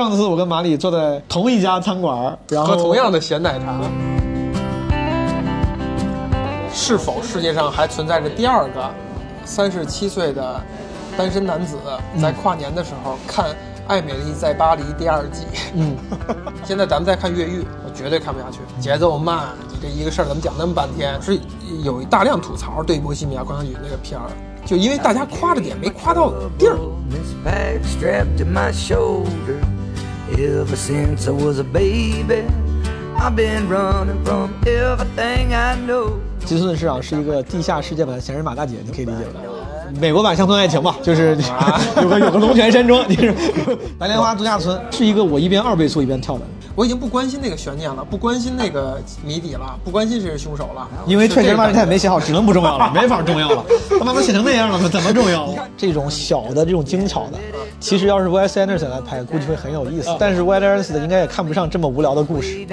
上次我跟马里坐在同一家餐馆，然后喝同样的咸奶茶。是否世界上还存在着第二个三十七岁的单身男子在跨年的时候看《爱美丽在巴黎》第二季？嗯，现在咱们再看《越狱》，我绝对看不下去，节奏慢，你这一个事儿怎么讲那么半天？是有大量吐槽对《波西米亚狂想曲》那个片儿，就因为大家夸的点没夸到地儿。Ever since I was a baby, I've been running from everything I know. 吉斯顿市长是一个地下世界版的闲人马大姐，你可以理解吧？美国版乡村爱情吧，就是 有个有个龙泉山庄，就是 白莲花度假村，是一个我一边二倍速一边跳的，我已经不关心那个悬念了，不关心那个谜底了，不关心谁是凶手了。因为确实，他也没写好，只能不重要了，没法重要了。他把它写成那样了，怎么重要？这种小的、这种精巧的，其实要是 Wes Anderson 来拍，估计会很有意思。但是 Wes Anderson 应该也看不上这么无聊的故事。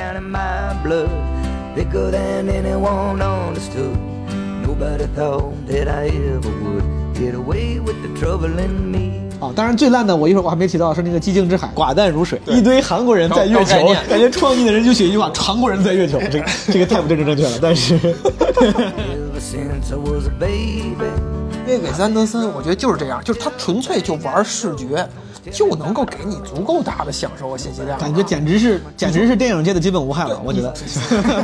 Nobody thought that I ever would get away with the trouble in me. 啊，当然最烂的，我一会儿我还没提到是那个寂静之海，寡淡如水，一堆韩国人在月球感觉创意的人就写一句话：韩国人在月球，这个这个太不政治正确了。但是. 因为韦斯安德森，我觉得就是这样，就是他纯粹就玩视觉，就能够给你足够大的享受和信息量。感觉简直是简直是电影界的基本无害了，我觉得。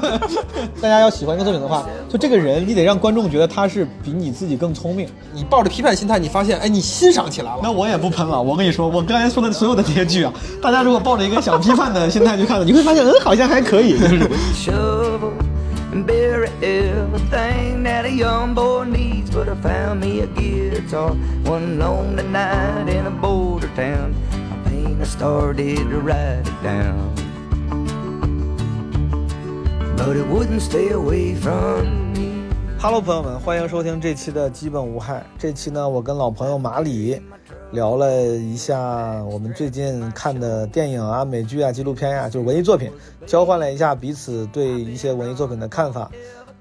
大家要喜欢一个作品的话，就这个人，你得让观众觉得他是比你自己更聪明。你抱着批判心态，你发现，哎，你欣赏起来了。那我也不喷了，我跟你说，我刚才说的所有的这些剧啊，大家如果抱着一个想批判的心态去看的，你会发现，嗯，好像还可以，就是。shovel and bury everything that a young boy needs. But I found me a guitar one lonely night in a border town. My pain, I started to write it down. But it wouldn't stay away from me. Hello，朋友们，欢迎收听这期的基本无害。这期呢，我跟老朋友马里 聊了一下我们最近看的电影啊、美剧啊、纪录片呀、就是文艺作品，交换了一下彼此对一些文艺作品的看法，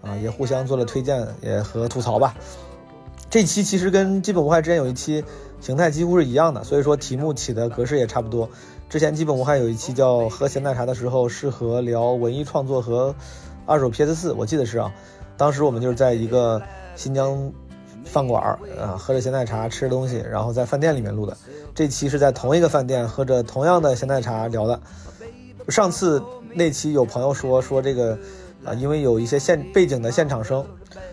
啊，也互相做了推荐，也和吐槽吧。这期其实跟基本无害之前有一期形态几乎是一样的，所以说题目起的格式也差不多。之前基本无害有一期叫喝咸奶茶的时候，适合聊文艺创作和二手 PS 四，我记得是啊。当时我们就是在一个新疆饭馆儿啊，喝着咸奶茶，吃着东西，然后在饭店里面录的。这期是在同一个饭店喝着同样的咸奶茶聊的。上次那期有朋友说说这个啊，因为有一些现背景的现场声，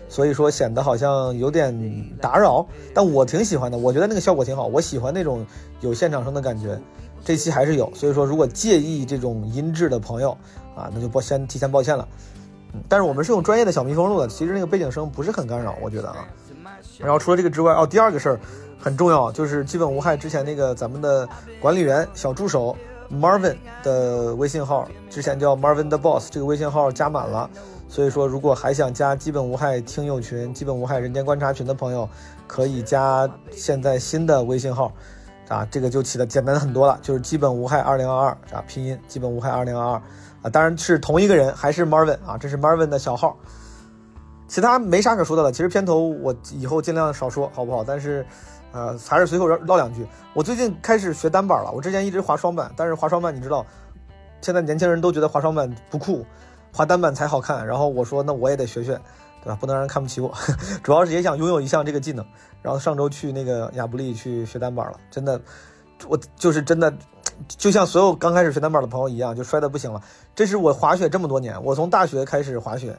所以说显得好像有点打扰。但我挺喜欢的，我觉得那个效果挺好，我喜欢那种有现场声的感觉。这期还是有，所以说如果介意这种音质的朋友啊，那就抱先提前抱歉了。嗯，但是我们是用专业的小蜜蜂录的，其实那个背景声不是很干扰，我觉得啊。然后除了这个之外，哦，第二个事儿很重要，就是基本无害之前那个咱们的管理员小助手 Marvin 的微信号，之前叫 Marvin the Boss，这个微信号加满了，所以说如果还想加基本无害听友群、基本无害人间观察群的朋友，可以加现在新的微信号。啊，这个就起的简单很多了，就是基本无害二零二二啊，拼音基本无害二零二二啊，当然是同一个人，还是 Marvin 啊，这是 Marvin 的小号。其他没啥可说的了，其实片头我以后尽量少说，好不好？但是，呃，还是随口唠两句。我最近开始学单板了，我之前一直滑双板，但是滑双板你知道，现在年轻人都觉得滑双板不酷，滑单板才好看。然后我说，那我也得学学，对吧？不能让人看不起我，主要是也想拥有一项这个技能。然后上周去那个亚布力去学单板了，真的，我就是真的，就像所有刚开始学单板的朋友一样，就摔得不行了。这是我滑雪这么多年，我从大学开始滑雪，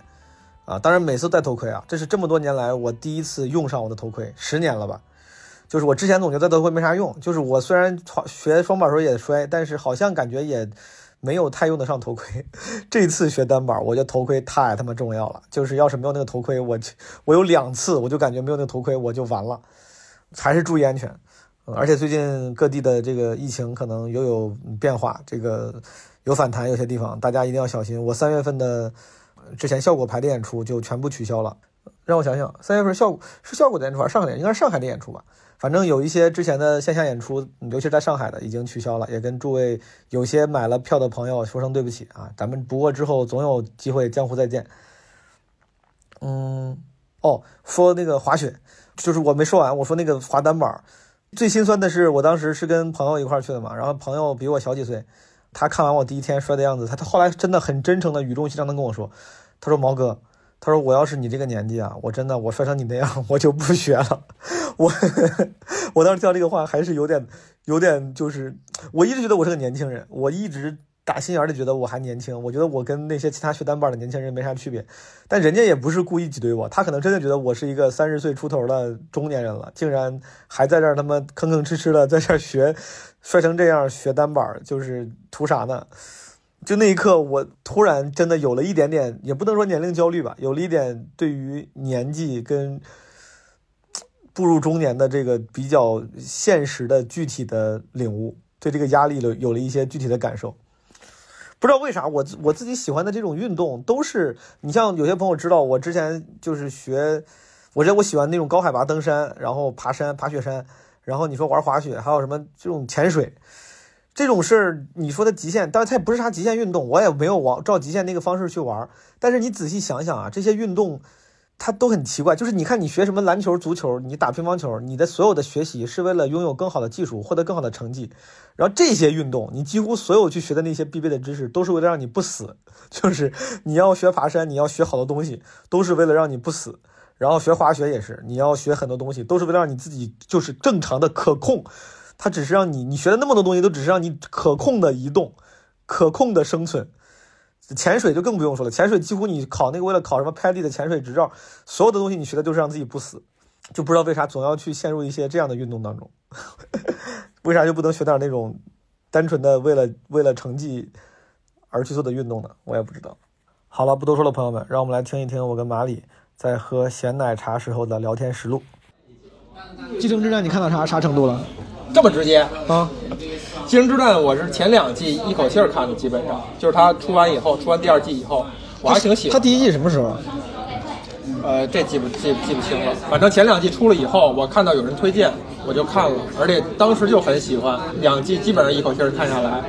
啊，当然每次戴头盔啊，这是这么多年来我第一次用上我的头盔，十年了吧。就是我之前总觉得戴头盔没啥用，就是我虽然学双板的时候也摔，但是好像感觉也没有太用得上头盔。这次学单板，我觉得头盔太他妈重要了。就是要是没有那个头盔，我我有两次我就感觉没有那个头盔我就完了。还是注意安全。而且最近各地的这个疫情可能又有变化，这个有反弹，有些地方大家一定要小心。我三月份的之前效果排的演出就全部取消了。让我想想，三月份效果是效果的演出还是上海的？应该是上海的演出吧。反正有一些之前的线下演出，尤其是在上海的已经取消了，也跟诸位有些买了票的朋友说声对不起啊。咱们不过之后总有机会江湖再见。嗯，哦，说那个滑雪，就是我没说完，我说那个滑单板，最心酸的是，我当时是跟朋友一块去的嘛，然后朋友比我小几岁，他看完我第一天摔的样子，他他后来真的很真诚的语重心长的跟我说，他说毛哥，他说我要是你这个年纪啊，我真的我摔成你那样，我就不学了。我 我当时听到这个话还是有点有点就是，我一直觉得我是个年轻人，我一直打心眼里觉得我还年轻，我觉得我跟那些其他学单板的年轻人没啥区别，但人家也不是故意挤兑我，他可能真的觉得我是一个三十岁出头的中年人了，竟然还在这儿他妈吭吭哧哧的在这儿学，摔成这样学单板，就是图啥呢？就那一刻，我突然真的有了一点点，也不能说年龄焦虑吧，有了一点对于年纪跟步入中年的这个比较现实的具体的领悟，对这个压力有有了一些具体的感受。不知道为啥，我我自己喜欢的这种运动都是，你像有些朋友知道，我之前就是学，我这我喜欢那种高海拔登山，然后爬山、爬雪山，然后你说玩滑雪，还有什么这种潜水，这种事儿，你说的极限，但是它也不是啥极限运动，我也没有往照极限那个方式去玩。但是你仔细想想啊，这些运动它都很奇怪，就是你看你学什么篮球、足球，你打乒乓球，你的所有的学习是为了拥有更好的技术，获得更好的成绩。然后这些运动，你几乎所有去学的那些必备的知识，都是为了让你不死。就是你要学爬山，你要学好多东西，都是为了让你不死。然后学滑雪也是，你要学很多东西，都是为了让你自己就是正常的可控。它只是让你，你学的那么多东西，都只是让你可控的移动，可控的生存。潜水就更不用说了，潜水几乎你考那个为了考什么拍立的潜水执照，所有的东西你学的就是让自己不死，就不知道为啥总要去陷入一些这样的运动当中，为啥就不能学点那种单纯的为了为了成绩而去做的运动呢？我也不知道。好了，不多说了，朋友们，让我们来听一听我跟马里在喝咸奶茶时候的聊天实录。继承之战你看到啥啥程度了？这么直接。啊，《继承之战》我是前两季一口气儿看的，基本上就是它出完以后，出完第二季以后，我还挺喜欢。他第一季什么时候啊？呃，这记不记记不清了，反正前两季出了以后，我看到有人推荐，我就看了，而且当时就很喜欢，两季基本上一口气儿看下来。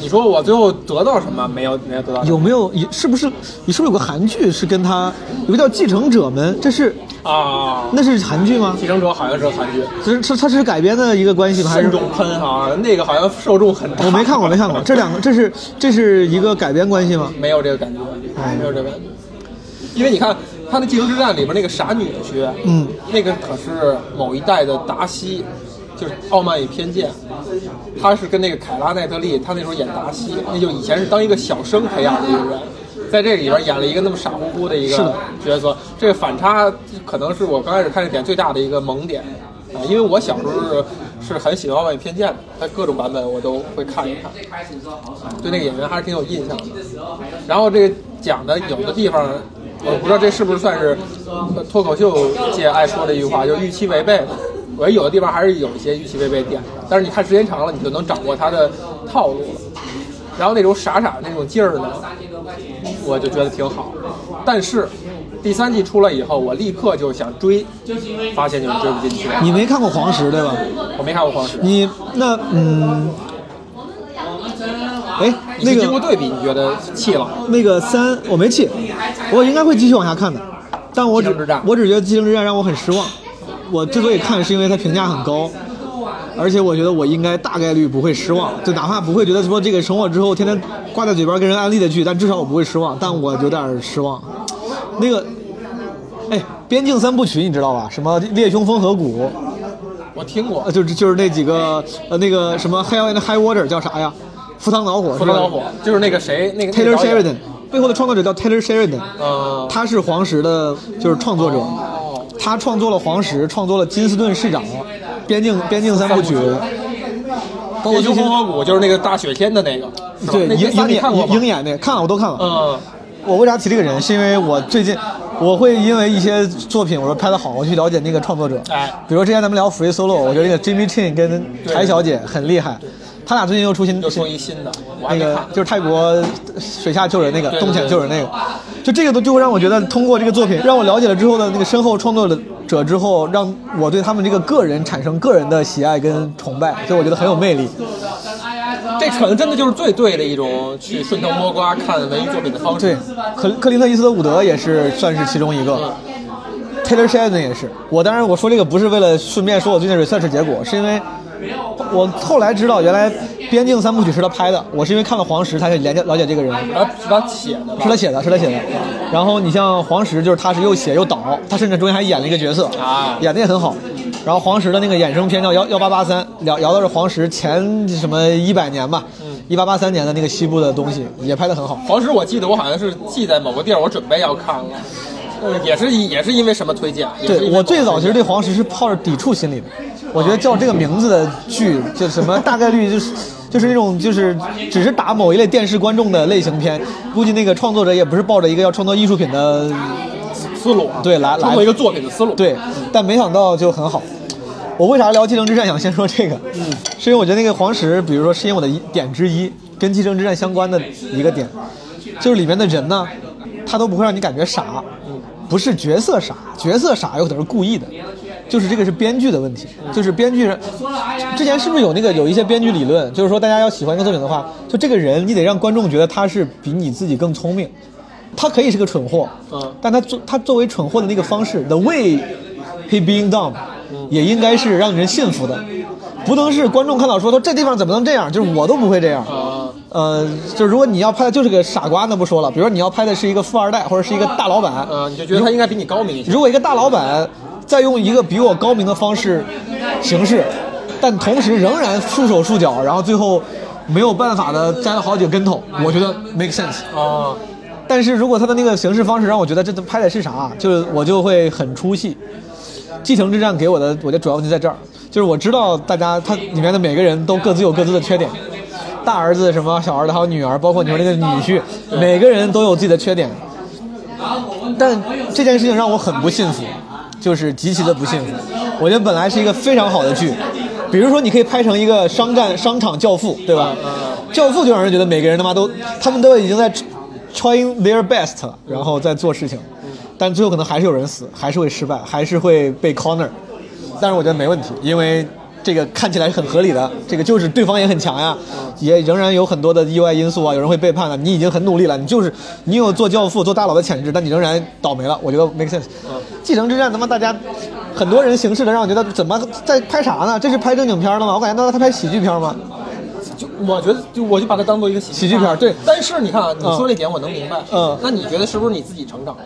你说我最后得到什么？没有，没有得到。有没有？是不是？你是不是有个韩剧是跟他有个叫《继承者们》？这是啊？那是韩剧吗？继承者好像是韩剧，这是它是改编的一个关系吗？还是慎重喷啊，那个好像受众很大。我没看过，没看过。这两个，这是这是一个改编关系吗？没有这个感觉，没有这个感觉。因为你看他那《继承之战》里边那个傻女婿，嗯，那个可是某一代的达西，就是《傲慢与偏见》，他是跟那个凯拉奈特利，他那时候演达西，那就以前是当一个小生培养的一个人，在这里边演了一个那么傻乎乎的一个角色，这个反差可能是我刚开始看这点最大的一个萌点啊，因为我小时候是是很喜欢《傲慢与偏见》的，他各种版本我都会看一看，对那个演员还是挺有印象的。然后这个讲的有的地方，我不知道这是不是算是呃脱口秀界爱说的一句话，就是预期违背的。我觉得有的地方还是有一些预期违背点的，但是你看时间长了，你就能掌握它的套路了。然后那种傻傻的那种劲儿呢，我就觉得挺好。但是第三季出来以后，我立刻就想追，发现就是追不进去。你没看过黄石对吧？我没看过《黄石》，你那嗯，哎，那个经过对比，你觉得气了？那个三我没气，我应该会继续往下看的，但我只我只觉得《继承之战》让我很失望。我之所以看，是因为它评价很高，而且我觉得我应该大概率不会失望，就哪怕不会觉得说这个成我之后天天挂在嘴边跟人安利的剧，但至少我不会失望。但我有点失望。那个，哎，边境三部曲你知道吧？什么《猎凶风河谷》，我听过呃，就是就是那几个呃那个什么 Hell and High Water 叫啥呀？赴汤蹈火。《赴汤蹈火》，就是那个谁，那个，Taylor Sheridan 背后的创作者叫 Taylor Sheridan，呃，他是黄石的，就是创作者。哦，他创作了黄石，创作了金斯顿市长，边境边境三部曲，包括猎凶最新风河谷就是那个大雪天的那个，对鹰鹰眼你看过吗鹰？眼那个看了我都看了。嗯，我为啥提这个人？是因为我最近我会因为一些作品我说拍的好，我去了解那个创作者。哎比如之前咱们聊 Free Solo，我觉得那个 Jimmy Chin 跟对柴小姐很厉害，他俩最近又出新又出一新的，那个。就是泰国水下救人那个对对洞潜救人那个，就这个都就会让我觉得通过这个作品让我了解了之后的那个身后创作者之后，让我对他们这个个人产生个人的喜爱跟崇拜，所以我觉得很有魅力。这可能真的就是最对的一种去顺藤摸瓜看文艺作品的方式。对，克克林特·伊斯特伍德也是算是其中一个。Taylor Sheridan 也是。我当然我说这个不是为了顺便说我最近 research 结果，是因为我后来知道原来《边境三部曲》是他拍的，我是因为看了黄石才了解了解这个人。然后是他写的，是他写的，是他写的。然后你像黄石，就是他是又写又导，他甚至中间还演了一个角色啊演的也很好。然后黄石的那个衍生片叫幺幺八八三，聊聊的是黄石前什么一百年吧，一八八三年的那个西部的东西，也拍的很好。黄石，我记得我好像是记在某个地儿，我准备要看了，呃，也是也是因为什么推荐？对我最早其实对黄石是抱着抵触心理的，我觉得叫这个名字的剧，就什么大概率就是就是那种就是只是打某一类电视观众的类型片，估计那个创作者也不是抱着一个要创作艺术品的思路啊，对来来创作一个作品的思路，对，但没想到就很好。我为啥聊《继承之战》想先说这个？嗯，是因为我觉得那个黄石，比如说是因为我的一点之一，跟《继承之战》相关的一个点，就是里面的人呢，他都不会让你感觉傻，不是角色傻，角色傻有可能是故意的，就是这个是编剧的问题，就是编剧之前是不是有那个有一些编剧理论，就是说大家要喜欢一个作品的话，就这个人你得让观众觉得他是比你自己更聪明，他可以是个蠢货，嗯。但他作他作为蠢货的那个方式，the way he being dumb，也应该是让人信服的，不能是观众看到说说这地方怎么能这样，就是我都不会这样。啊，呃，就是如果你要拍的就是个傻瓜，那不说了。比如说你要拍的是一个富二代或者是一个大老板，呃，你就觉得他应该比你高明一些，如果一个大老板再用一个比我高明的方式行事，但同时仍然束手束脚，然后最后没有办法的栽了好几个跟头，我觉得 make sense。啊，但是如果他的那个形式方式让我觉得这都拍的是啥，就是我就会很出戏。继承之战给我的，我觉得主要问题在这儿，就是我知道大家他里面的每个人都各自有各自的缺点，大儿子什么小儿子还有女儿，包括你说那个女婿，每个人都有自己的缺点。但这件事情让我很不幸福，就是极其的不幸福。我觉得本来是一个非常好的剧，比如说你可以拍成一个商战商场教父，对吧？教父就让人觉得每个人他妈都，他们都已经在 trying their best 了，然后在做事情，但最后可能还是有人死，还是会失败，还是会被 corner。但是我觉得没问题，因为这个看起来是很合理的，这个就是对方也很强呀，也仍然有很多的意外因素啊，有人会背叛的，你已经很努力了，你就是你有做教父、做大佬的潜质，但你仍然倒霉了，我觉得 make sense。继承之战他妈大家很多人行事的让我觉得怎么在拍啥呢？这是拍正经片了吗？我感觉到他拍喜剧片吗？就我觉得就我就把它当做一个喜喜剧片对但是你看啊，你说这点我能明白，嗯那你觉得是不是你自己成长了？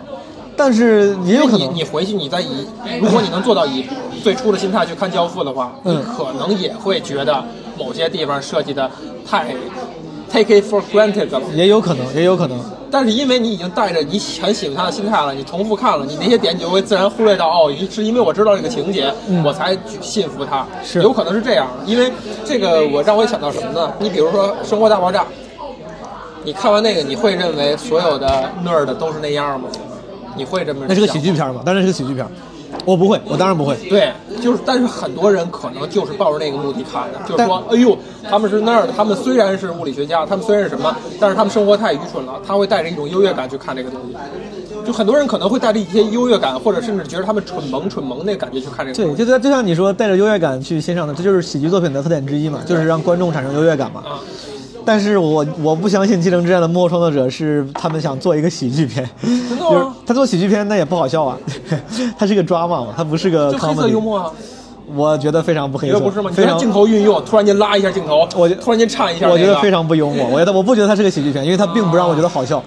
但是也有可能你你回去你再以，如果你能做到以最初的心态去看《教父》的话，嗯你可能也会觉得某些地方设计的太 take it for granted 了。也有可能，也有可能。但是因为你已经带着你很喜欢他的心态了，你重复看了，你那些点你就会自然忽略到哦，一是因为我知道这个情节，我才信服他，是有可能是这样。因为这个我让我想到什么呢？你比如说《生活大爆炸》，你看完那个，你会认为所有的 nerd 都是那样吗？你会这么？那是个喜剧。片吗？当然是个喜剧片。我不会，我当然不会。对，就是，但是很多人可能就是抱着那个目的看的，就是说，哎呦，他们是那儿的，他们虽然是物理学家，他们虽然是什么，但是他们生活太愚蠢了，他会带着一种优越感去看这个东西。就很多人可能会带着一些优越感，或者甚至觉得他们蠢萌蠢萌那个感觉去看这个东对，西。就像就像你说带着优越感去欣赏的，这就是喜剧作品的特点之一嘛，就是让观众产生优越感嘛。啊，但是我我不相信《继承之战》的幕后创作者是他们想做一个喜剧片，真的吗他做喜剧片那也不好笑啊，他是个 drama 嘛，他不是个黑色幽。默啊，我觉得非常不黑色，不是吗？你非常镜头运用，突然间拉一下镜头，我觉突然间颤一下、我觉得非常不幽默。我觉得我不觉得它是个喜剧片，因为它并不让我觉得好笑。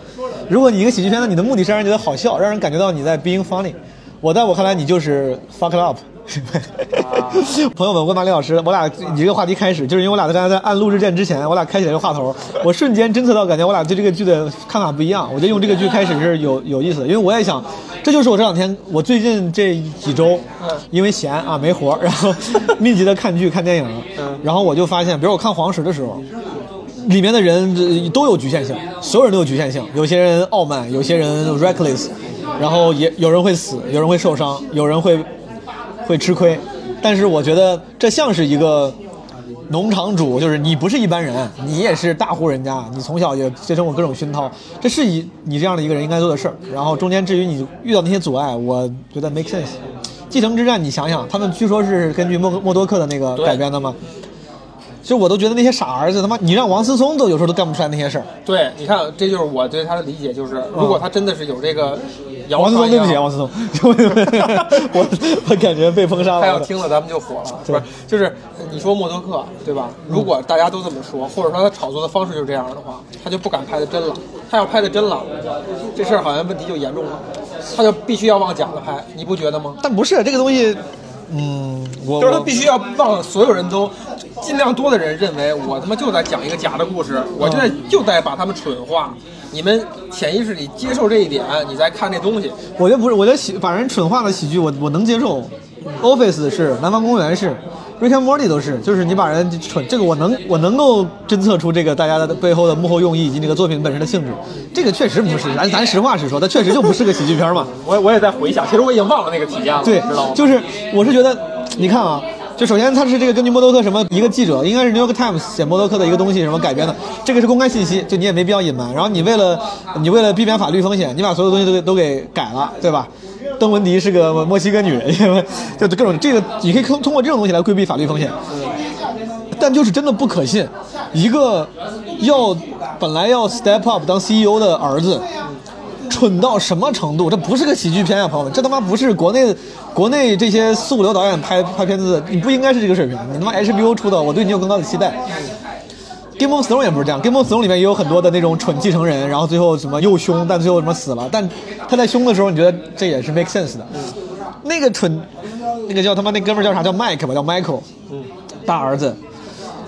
如果你一个喜剧片，那你的目的是让人觉得好笑，让人感觉到你在 being funny。我在我看来，你就是 fuck it up。朋友们，我跟马丽老师，我俩以这个话题开始，就是因为我俩刚才在按录制键之前，我俩开起来这个话头，我瞬间侦测到，感觉我俩对这个剧的看法不一样。我觉得用这个剧开始是有有意思的，因为我也想，这就是我这两天，我最近这几周，因为闲啊没活，然后密集的看剧看电影，然后我就发现，比如我看黄石的时候，里面的人呃都有局限性，所有人都有局限性。有些人傲慢，有些人 reckless，然后也有人会死，有人会受伤，有人会会吃亏。但是我觉得这像是一个农场主，就是你不是一般人，你也是大户人家，你从小也接受过各种熏陶，这是你你这样的一个人应该做的事儿。然后中间至于你遇到那些阻碍，我觉得 make sense。继承之战，你想想，他们据说是根据默默多克的那个改编的嘛，就我都觉得那些傻儿子，他妈你让王思聪都有时候都干不出来那些事儿。对，你看，这就是我对他的理解，就是如果他真的是有这个 谣王思聪，对不起，王思聪，我我感觉被封杀了他要。听了咱们就火了，是吧？就是呃你说默多克，对吧？如果大家都这么说，或者说他炒作的方式就是这样的话，他就不敢拍的真了。他要拍的真了，这事儿好像问题就严重了，他就必须要往假的拍，你不觉得吗？但不是这个东西，嗯，我我就是他必须要让所有人都尽量多的人认为我他妈就在讲一个假的故事，我就在就在把他们蠢化。你们潜意识里接受这一点，你再看这东西，我觉得不是，我觉得喜把人蠢化的喜剧我我能接受，Office 是，南方公园是，Rick and Morty 都是，就是你把人蠢，这个我能我能够侦测出这个大家的背后的幕后用意以及这个作品本身的性质，这个确实不是，咱咱实话实说，它确实就不是个喜剧片嘛。我我也在回想，其实我已经忘了那个体验了，对知道吗？，就是我是觉得，你看啊，就首先它是这个根据默多克什么一个记者，应该是 New York Times 写默多克的一个东西什么改编的，这个是公开信息，就你也没必要隐瞒。然后你为了你为了避免法律风险，你把所有东西都给都给改了，对吧？邓文迪是个墨西哥女人，因为就各种这个你可以通通过这种东西来规避法律风险。但就是真的不可信，一个要本来要 step up 当 CEO 的儿子，蠢到什么程度？这不是个喜剧片啊，朋友们，这他妈不是国内国内这些四五流导演拍拍片子，你不应该是这个水平。你他妈 HBO 出的，我对你有更高的期待。Game of Thrones 也不是这样，Game of Thrones 里面也有很多的那种蠢继承人，然后最后什么又凶，但最后什么死了，但他在凶的时候，你觉得这也是 make sense 的。那个蠢，那个叫他妈那哥们儿叫啥？叫 Mike 吧，叫 Michael，大儿子。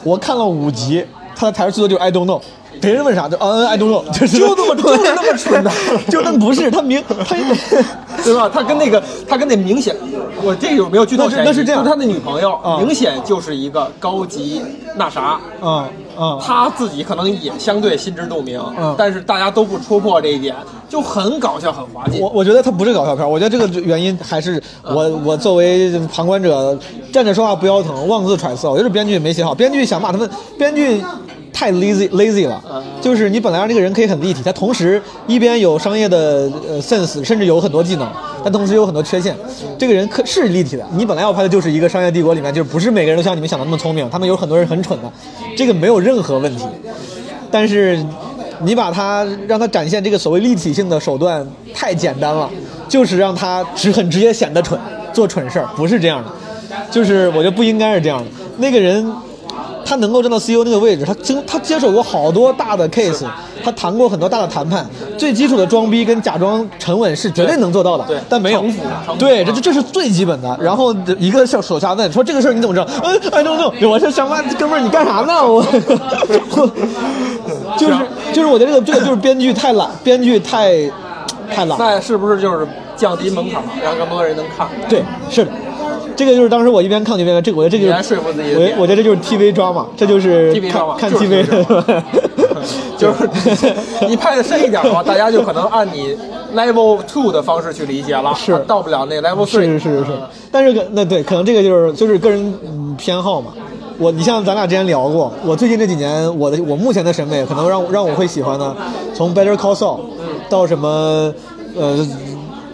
我看了五集，他的台词最多就是 I don't know。别人问啥就嗯 I don't know，就是就这么蠢 就那么蠢的就那不是他明他 对吧？他跟那个，他跟那明显，我这有没有剧透那是？那是这样就他的女朋友，啊明显就是一个高级那啥，嗯嗯。他自己可能也相对心知肚明，嗯。但是大家都不戳破这一点，就很搞笑，很滑稽。我我觉得它不是搞笑片儿，我觉得这个原因还是我我作为旁观者站着说话不腰疼，妄自揣测。我觉得是编剧没写好，编剧想把他们编剧太 lazy lazy 了，就是你本来让这个人可以很立体，他同时一边有商业的呃 sense，甚至有很多技能，但同时有很多缺陷。这个人可是立体的，你本来要拍的就是一个商业帝国里面，就是不是每个人都像你们想的那么聪明，他们有很多人很蠢的，这个没有任何问题。但是你把他让他展现这个所谓立体性的手段太简单了，就是让他直很直接显得蠢，做蠢事儿，不是这样的。就是我觉得不应该是这样的。那个人他能够站到 CEO 那个位置，他经他接手过好多大的 case，他谈过很多大的谈判，最基础的装逼跟假装沉稳是绝对能做到的，对但没有对，这这这是最基本的。然后一个手手下问说这个事儿你怎么知道？嗯，I don't know，我是想问哥们儿你干啥呢？我我 就是就是我觉得这个这个就是编剧太懒，编剧太太懒。那是不是就是降低门槛，让更多人能看？对，是的，这个就是当时我一边看一边看，这个我觉得这就是来说服自己我我觉得这就是 TV drama，这就是看看就是 TV 的，就是你拍的深一点的话，大家就可能按你 level two 的方式去理解了，是。啊到不了那 level three。是是。是，但是可那对，可能这个就是就是个人嗯偏好嘛。我你像咱俩之前聊过，我最近这几年我的我目前的审美可能让让我会喜欢的，从 Better Call Saul 到什么呃，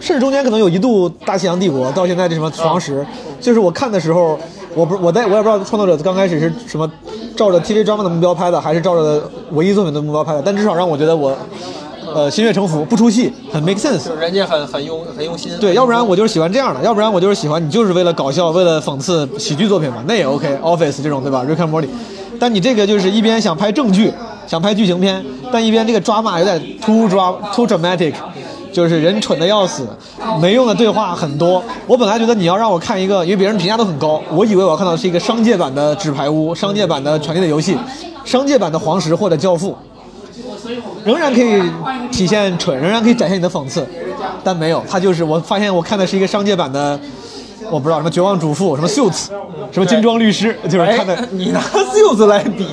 甚至中间可能有一度大西洋帝国，到现在这什么黄石，就是我看的时候，我不我在我也不知道创作者刚开始是什么照着 TV drama 的目标拍的，还是照着文艺作品的目标拍的，但至少让我觉得我呃心悦诚服，不出戏，很 make sense。就是人家很很用很用心。对，要不然我就是喜欢这样的，要不然我就是喜欢你就是为了搞笑，为了讽刺喜剧作品嘛，那也 OK。Office 这种对吧？Rick and Morty，但你这个就是一边想拍正剧，想拍剧情片，但一边这个抓马有点 too dra too dramatic，就是人蠢的要死，没用的对话很多。我本来觉得你要让我看一个，因为别人评价都很高，我以为我要看到是一个商界版的纸牌屋，商界版的权力的游戏，商界版的黄石或者教父。仍然可以体现蠢，仍然可以展现你的讽刺，但没有，他就是我发现我看的是一个商界版的，我不知道什么绝望主妇，什么 Suits，什么精装律师，就是哎看的，你拿袖子来比，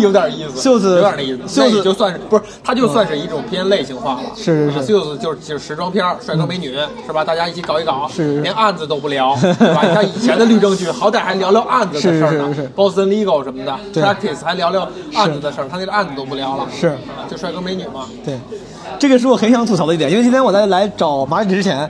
有点意思。袖子有点那意思。袖子就算是不是，它就算是一种偏类型化了。是是是啊袖子就是就是时装片，帅哥美女是吧？大家一起搞一搞，是连案子都不聊，是吧？你看以前的律政剧，好歹还聊聊案子的事儿呢，Boston Legal 什么的，Practice 还聊聊案子的事儿，他那个案子都不聊了。是啊就帅哥美女嘛。对，这个是我很想吐槽的一点，因为今天我在来找马姐之前，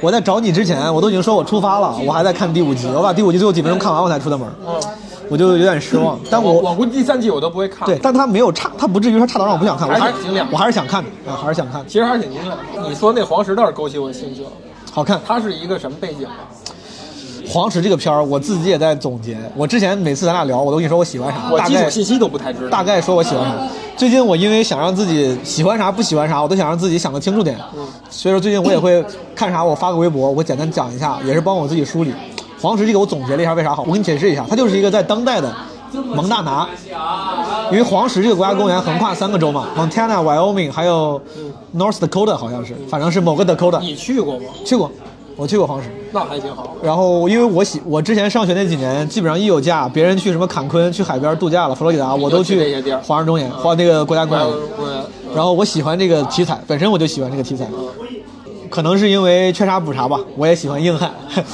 我在找你之前，我都已经说我出发了，我还在看第五集，我把第五集最后几分钟看完我才出的门。嗯，我就有点失望。但我我我估计第三季我都不会看。对，但他没有差，他不至于说差到让我不想看，我还是挺亮我还是想看的啊，还是想看，其实还是挺精亮。你说那黄石倒是勾起我兴趣了。好看。它是一个什么背景啊？黄石这个片儿，我自己也在总结。我之前每次咱俩聊，我都跟你说我喜欢啥，我大概基础信息都不太知道。大概说我喜欢啥。最近我因为想让自己喜欢啥不喜欢啥，我都想让自己想得清楚点。所以说最近我也会看啥，我发个微博，我简单讲一下，也是帮我自己梳理。黄石这个我总结了一下为啥好，我给你解释一下，它就是一个在当代的蒙大拿，因为黄石这个国家公园横跨三个州嘛，Montana、Wyoming 还有 North Dakota 好像是，反正是某个 Dakota。你去过吗？去过，我去过黄石。那还挺好。然后，因为我喜，我之前上学那几年，基本上一有假，别人去什么坎昆、去海边度假了，佛罗里达，我都去那些地儿黄石公园、黄那个国家。公园然后我喜欢这个题材，本身我就喜欢这个题材，可能是因为缺啥补啥吧。我也喜欢硬汉，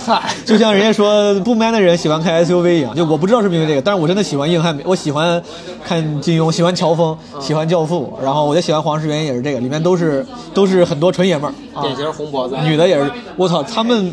嗨 就像人家说不 man 的人喜欢开 SUV 一样，就我不知道是不是因为这个，但是我真的喜欢硬汉，我喜欢看金庸，喜欢乔峰，喜欢教父，然后我就喜欢黄石，原因也是这个，里面都是都是很多纯爷们儿啊，典型红脖子。女的也是，我操，他们，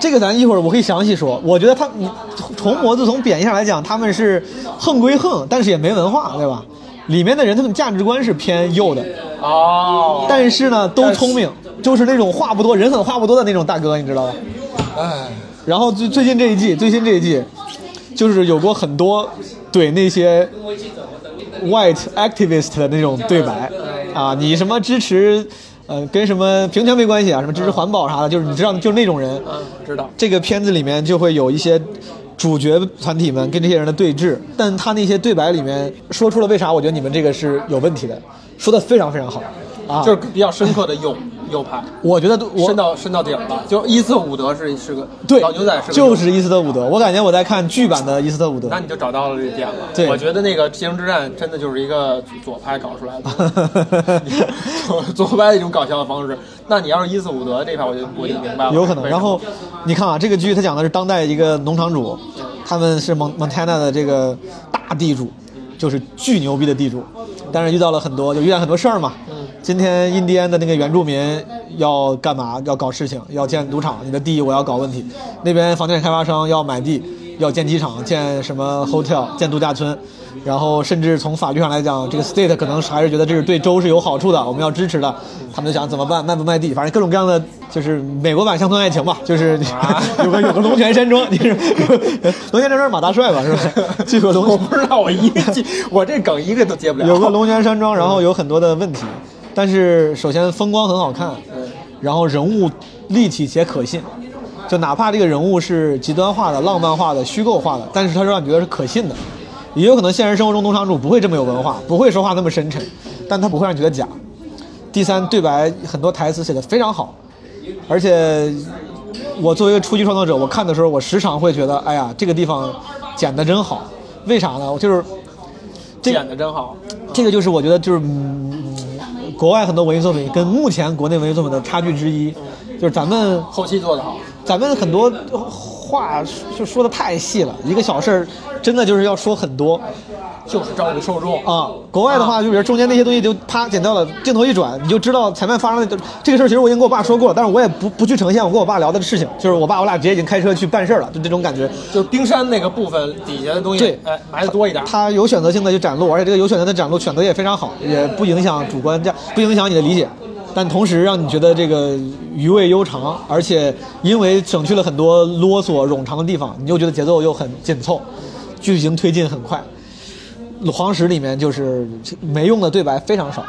这个咱一会儿我可以详细说。我觉得他，你从模子从贬义上来讲，他们是横归横，但是也没文化，对吧？里面的人他们价值观是偏右的，哦。但是呢都聪明，就是那种话不多，人狠话不多的那种大哥，你知道吧？哎，然后最最近这一季，最新这一季，就是有过很多怼那些 white activist 的那种对白啊，你什么支持，呃，跟什么平权没关系啊，什么支持环保啥的，就是你知道，就是那种人。嗯，知道。这个片子里面就会有一些主角团体们跟这些人的对峙，但他那些对白里面说出了为啥我觉得你们这个是有问题的，说的非常非常好啊，就是比较深刻的右 右派，我觉得我深到深到底儿了。就伊斯特伍德是是个对老牛仔就是伊斯特伍德，我感觉我在看剧版的伊斯特伍德那。你就找到了这点了。对我觉得那个《星之战》真的就是一个左派搞出来的，左左派的一种搞笑的方式。那你要是伊斯伍德这一派，我就我就明白了。有可能。然后你看啊，这个剧它讲的是当代一个农场主，他们是蒙蒙 Montana 的这个大地主，就是巨牛逼的地主，但是遇到了很多，就遇到很多事儿嘛。今天印第安的那个原住民要干嘛？要搞事情，要建赌场，你的地我要搞问题。那边房地产开发商要买地，要建机场，建什么 hotel，建度假村。然后甚至从法律上来讲，这个 state 可能还是觉得这是对州是有好处的，我们要支持的。他们就想怎么办，卖不卖地，反正各种各样的，就是美国版乡村爱情吧，就是有个 有个龙泉山庄，你是龙泉山庄是马大帅吧，是吧？这个龙我不知道，我一个，我这梗一个都接不了。有个龙泉山庄，然后有很多的问题，但是首先风光很好看，然后人物立体且可信，就哪怕这个人物是极端化的、浪漫化的、虚构化的，但是他让你觉得是可信的。也有可能现实生活中农场主不会这么有文化，不会说话那么深沉，但他不会让你觉得假。第三，对白很多台词写的非常好，而且我作为一个初级创作者，我看的时候，我时常会觉得，哎呀，这个地方剪得真好。为啥呢？我就是这演的真好。这个就是我觉得就是、嗯、国外很多文艺作品跟目前国内文艺作品的差距之一，就是咱们后期做的好，咱们很多话就说的太细了，一个小事儿真的就是要说很多就是照顾受众。啊。国外的话，就比如中间那些东西就啪剪掉了，镜头一转，你就知道前面发生的这个事儿。其实我已经跟我爸说过了，但是我也不不去呈现我跟我爸聊的事情，就是我爸我俩直接已经开车去办事儿了，就这种感觉。就冰山那个部分底下的东西，对哎，埋的多一点。他有选择性的去展露，而且这个有选择的展露选择也非常好，也不影响主观价，不影响你的理解，但同时让你觉得这个余味悠长，而且因为省去了很多啰嗦冗长的地方，你又觉得节奏又很紧凑，剧情推进很快。黄石里面就是没用的对白非常少，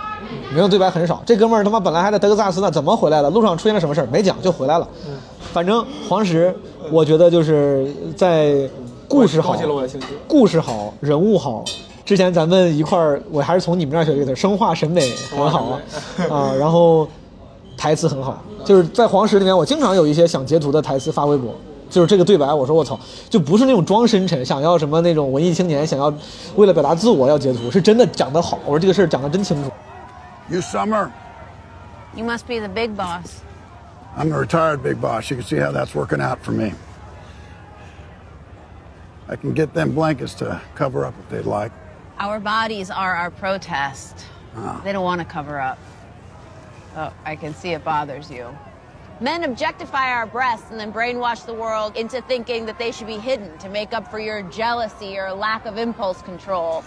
没用对白很少。这哥们儿他妈本来还在德克萨斯呢，怎么回来了？路上出现了什么事儿没讲就回来了。反正黄石，我觉得就是在故事好故事好，人物好。之前咱们一块儿，我还是从你们那儿学这个词，生化审美很好啊啊，然后台词很好，就是在黄石里面，我经常有一些想截图的台词发微博，就是这个对白，我说我操，就不是那种装深沉，想要什么那种文艺青年，想要为了表达自我要截图，是真的讲得好，我说这个事儿讲得真清楚。You Summer, You must be the big boss. I'm the retired big boss. You can see how that's working out for me. I can get them blankets to cover up if they'd like. Our bodies are our protest. Ah. They don't want to cover up. Oh, I can see it bothers you. Men objectify our breasts and then brainwash the world into thinking that they should be hidden to make up for your jealousy or lack of impulse control.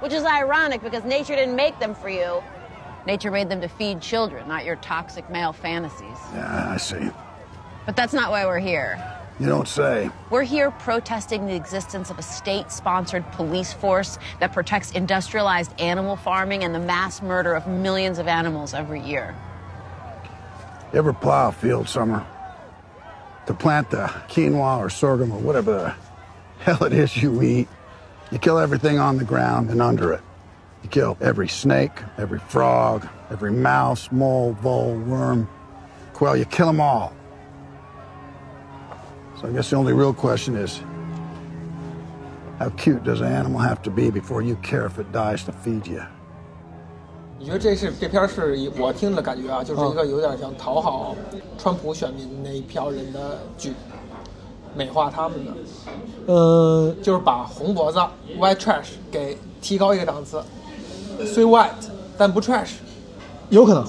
Which is ironic because nature didn't make them for you. Nature made them to feed children, not your toxic male fantasies. Yeah, I see. But that's not why we're here. You don't say. We're here protesting the existence of a state sponsored police force that protects industrialized animal farming and the mass murder of millions of animals every year. You ever plow a field, Summer? To plant the quinoa or sorghum or whatever the hell it is you eat, you kill everything on the ground and under it. You kill every snake, every frog, every mouse, mole, vole, worm, quail. You kill them all. So I guess the only real question is how cute does an animal have to be before you care if it dies to feed you? 你觉得这是这片是以我听的感觉啊，就是一嗯个有点像讨好川普选民那一票人的剧，美化他们的，呃，就是把红脖子 white trash 给提高一个档次，虽 white 但不 trash。有可能，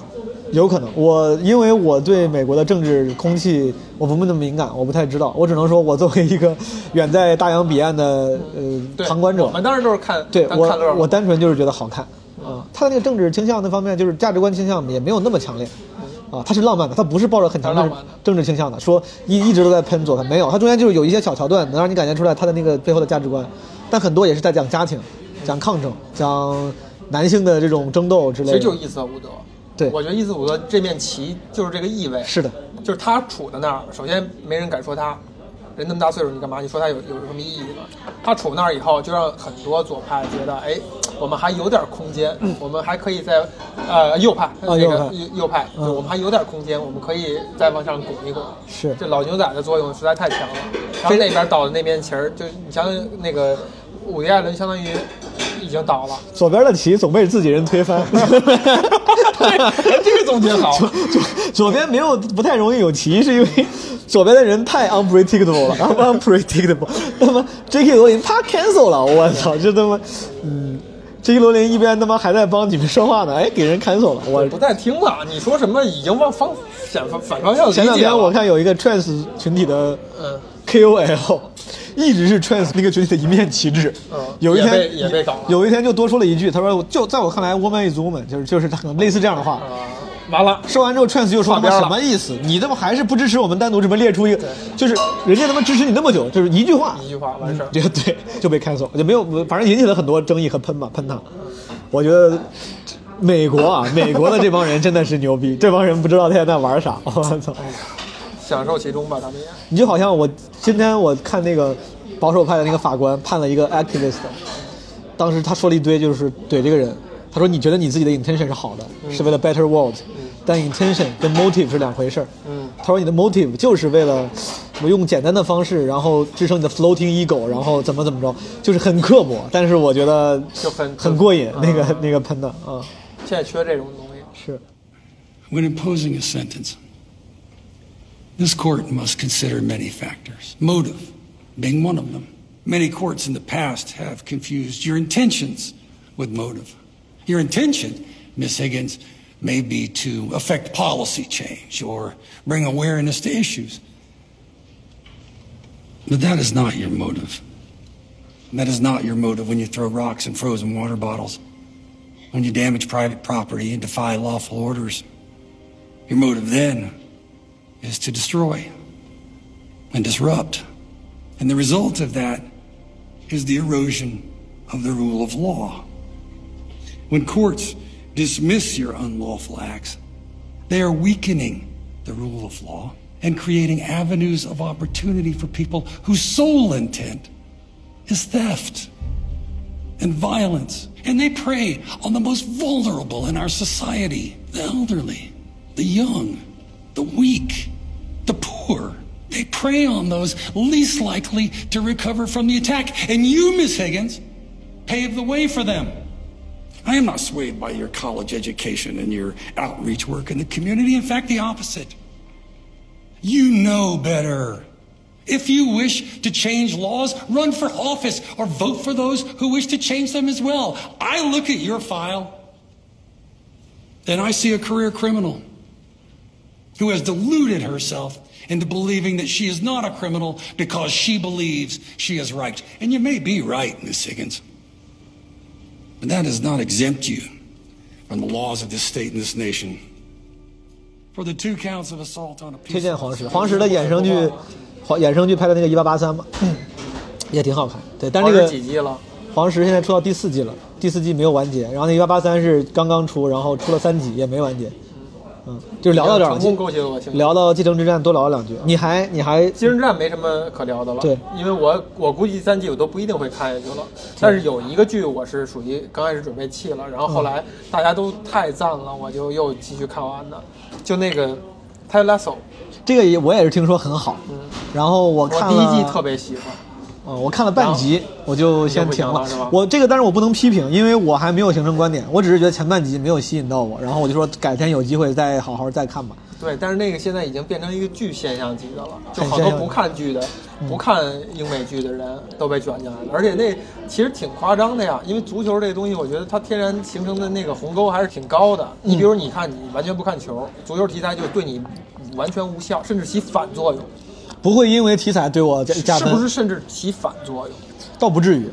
有可能。我因为我对美国的政治空气我不那么敏感，我不太知道。我只能说，我作为一个远在大洋彼岸的呃，旁观者我，们当时都是看对看我我单纯就是觉得好看啊。他的那个政治倾向那方面，就是价值观倾向也没有那么强烈啊。他是浪漫的，他不是抱着很强的政治倾向的，说一一直都在喷左派，没有，他中间就是有一些小桥段能让你感觉出来他的那个背后的价值观，但很多也是在讲家庭、讲抗争、讲男性的这种争斗之类的。其实就是伊瑟伍德。对我觉得伊瑟伍德这面旗就是这个意味。是的，就是他杵在那儿，首先没人敢说他，人那么大岁数，你干嘛？你说他有有什么意义吗？他杵那儿以后，就让很多左派觉得，哎，我们还有点空间，我们还可以在，呃，右派那个嗯右派右右派，我们还有点空间，我们可以再往上拱一拱。是这老牛仔的作用实在太强了。然后那边倒的那面旗儿，就你想想那个伍迪·艾伦，相当于已经倒了。左边的棋总被自己人推翻。这个总结好。左左左边没有不太容易有棋，是因为左边的人太 unpredictable 了，unpredictable。他妈 J.K. 罗琳他 cancel 了，我操，这他妈，嗯，J.K. 罗琳一边他妈还在帮你们说话呢，哎，给人 cancel 了，我不再听了，你说什么已经往方反反反方向。前两天我看有一个 trans 群体的嗯 KOL，一直是 trans 那个群体的一面旗帜。嗯有一天也被搞了有一天就多说了一句，他说就在我看来，woman is woman，就是就是他类似这样的话。啊，完了，说完之后，trans 就说他妈什么意思？你他妈还是不支持我们单独这么列出一个，就是人家他妈支持你那么久，就是一句话，一句话完事儿。这个 对就被 cancel，就没有，反正引起了很多争议和喷吧，喷他。我觉得美国啊，美国的这帮人真的是牛逼，这帮人不知道他在玩啥，我操！享受其中吧，他们也。你就好像我今天我看那个保守派的那个法官判了一个 activist，当时他说了一堆就是怼这个人，他说你觉得你自己的 intention 是好的，是为了 better world，但 intention 跟 motive 是两回事儿。嗯他说你的 motive 就是为了我用简单的方式，然后支撑你的 floating ego，然后怎么怎么着，就是很刻薄，但是我觉得就很很过瘾，嗯那个那个喷的啊，现在缺这种东西。是 When imposing a sentence, this court must consider many factors, motive being one of them. Many courts in the past have confused your intentions with motive. Your intention, Miss Higgins, may be to affect policy change or bring awareness to issues. But that is not your motive. That is not your motive when you throw rocks and frozen water bottles, when you damage private property and defy lawful orders. Your motive then is to destroy and disrupt. And the result of that is the erosion of the rule of law. When courts dismiss your unlawful acts, they are weakening the rule of law and creating avenues of opportunity for people whose sole intent is theft and violence. And they prey on the most vulnerable in our society the elderly, the young, the weak, the poor. They prey on those least likely to recover from the attack. And you, Miss Higgins, pave the way for them. I am not swayed by your college education and your outreach work in the community. In fact, the opposite. You know better. If you wish to change laws, run for office or vote for those who wish to change them as well. I look at your file and I see a career criminal who has deluded herself into believing that she is not a criminal because she believes she is right. And you may be right, Miss Higgins. But that does not exempt you from the laws of this state and this nation. For the two counts of assault on a 推 peace 荐黄石，黄石的衍生剧，黄衍生剧拍的那个一八八三嘛，也挺好看。对，但是黄石那个几季了？黄石现在出到第四季了，第四季没有完结，然后那一八八三是刚刚出，然后出了三集也没完结。 嗯，就聊到这儿了成，功勾起我兴趣。聊到继承之战多聊了两句。你还你还继承之战没什么可聊的了，对，因为我我估计第三季我都不一定会看下去了。但是有一个剧我是属于刚开始准备弃了，然后后来大家都太赞了，我就又继续看完的，就那个《泰拉索》，这个也我也是听说很好，然后我我看了第一季特别喜欢。嗯，我看了半集，我就先停了。我这个，但是我不能批评，因为我还没有形成观点，我只是觉得前半集没有吸引到我，然后我就说改天有机会再好好再看吧。对，但是那个现在已经变成一个剧现象级的了，就好多不看剧的、不看英美剧的人都被卷进来了，而且那其实挺夸张的呀。因为足球这个东西，我觉得它天然形成的那个鸿沟还是挺高的。你比如你看，你完全不看球，足球题材就对你完全无效，甚至起反作用，不会因为题材对我加加分，是不是？甚至起反作用？倒不至于，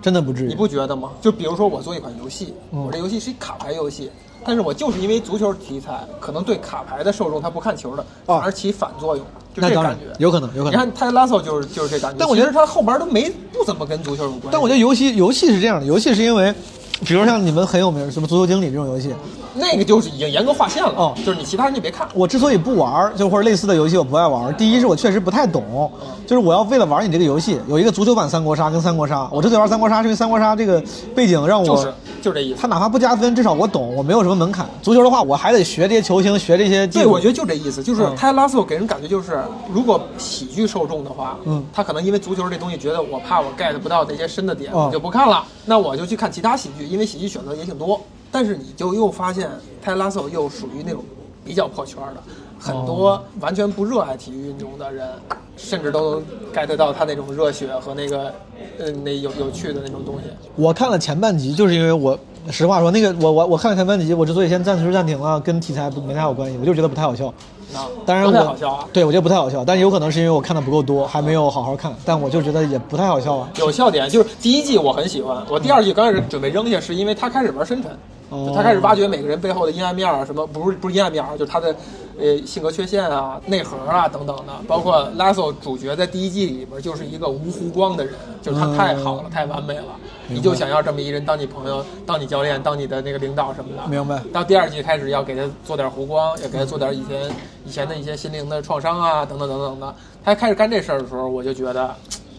真的不至于。你不觉得吗？就比如说我做一款游戏，嗯我这游戏是一卡牌游戏，但是我就是因为足球题材，可能对卡牌的受众他不看球的，反而起反作用，就这感觉。有可能，有可能。你看泰拉索就是就是这感觉，但我觉得他后边都没不怎么跟足球有关。但我觉得游戏游戏是这样的，游戏是因为，比如像你们很有名什么足球经理这种游戏，那个就是已经严格划线了，哦就是你其他人就别看。我之所以不玩，就或者类似的游戏我不爱玩，第一是我确实不太懂，就是我要为了玩你这个游戏，有一个足球版三国杀跟三国杀，我之所以玩三国杀是因为三国杀这个背景让我，就是就是这意思他哪怕不加分，至少我懂，我没有什么门槛。足球的话，我还得学这些球星，学这些技对，我觉得就这意思，就是嗯泰拉索给人感觉就是，如果喜剧受众的话，嗯他可能因为足球这东西觉得我怕我 get 不到这些深的点，哦我就不看了，那我就去看其他喜剧，因为喜剧选择也挺多。但是你就又发现泰拉索又属于那种比较破圈的，很多完全不热爱体育运动的人，甚至都能 get 到他那种热血和那个，嗯，那有有趣的那种东西。我看了前半集，就是因为我实话说，那个我我我看了前半集，我之所以先暂时暂停了，跟题材不没太有关系，我就觉得不太好笑。啊，不太当然我好笑啊。对我觉得不太好笑，但有可能是因为我看的不够多，还没有好好看，但我就觉得也不太好笑啊。有笑点，就是第一季我很喜欢，我第二季刚开始准备扔下，是因为他开始玩深沉，他开始挖掘每个人背后的阴暗面啊，什么不是不是阴暗面啊，就是他的呃性格缺陷啊、内核啊等等的，包括拉索主角在第一季里边就是一个无弧光的人，就是他太好了，太完美了，你就想要这么一人当你朋友、当你教练、当你的那个领导什么的。明白到第二季开始要给他做点弧光，要给他做点以前以前的一些心灵的创伤啊，等等等等的。他开始干这事儿的时候，我就觉得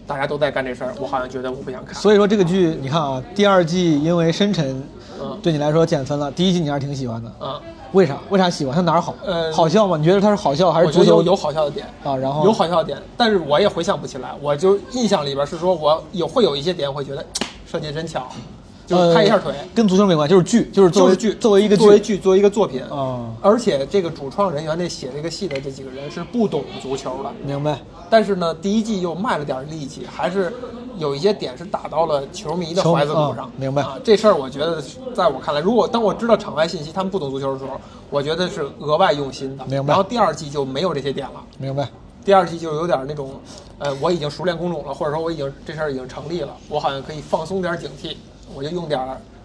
大家都在干这事儿，我好像觉得我不想看。所以说这个剧，你看啊，第二季因为深沉嗯对你来说减分了，第一季你还是挺喜欢的，嗯，为啥？为啥喜欢？它哪儿好？呃好笑吗？你觉得它是好笑还是足球我觉得有有好笑的点啊？然后有好笑的点，但是我也回想不起来。我就印象里边是说我有会有一些点会觉得设计真巧，就是拍一下腿，呃跟足球没关系，就是剧，就是作为就是剧，作为一个作为剧，作为一个作品啊而且这个主创人员那写这个戏的这几个人是不懂足球的，明白？但是呢，第一季又卖了点力气，还是有一些点是打到了球迷的怀子骨上啊。明白啊？这事儿我觉得，在我看来，如果当我知道场外信息他们不懂足球的时候，我觉得是额外用心的。明白然后第二季就没有这些点了。明白？第二季就有点那种，呃，我已经熟练工种了，或者说我已经这事儿已经成立了，我好像可以放松点警惕，我就用点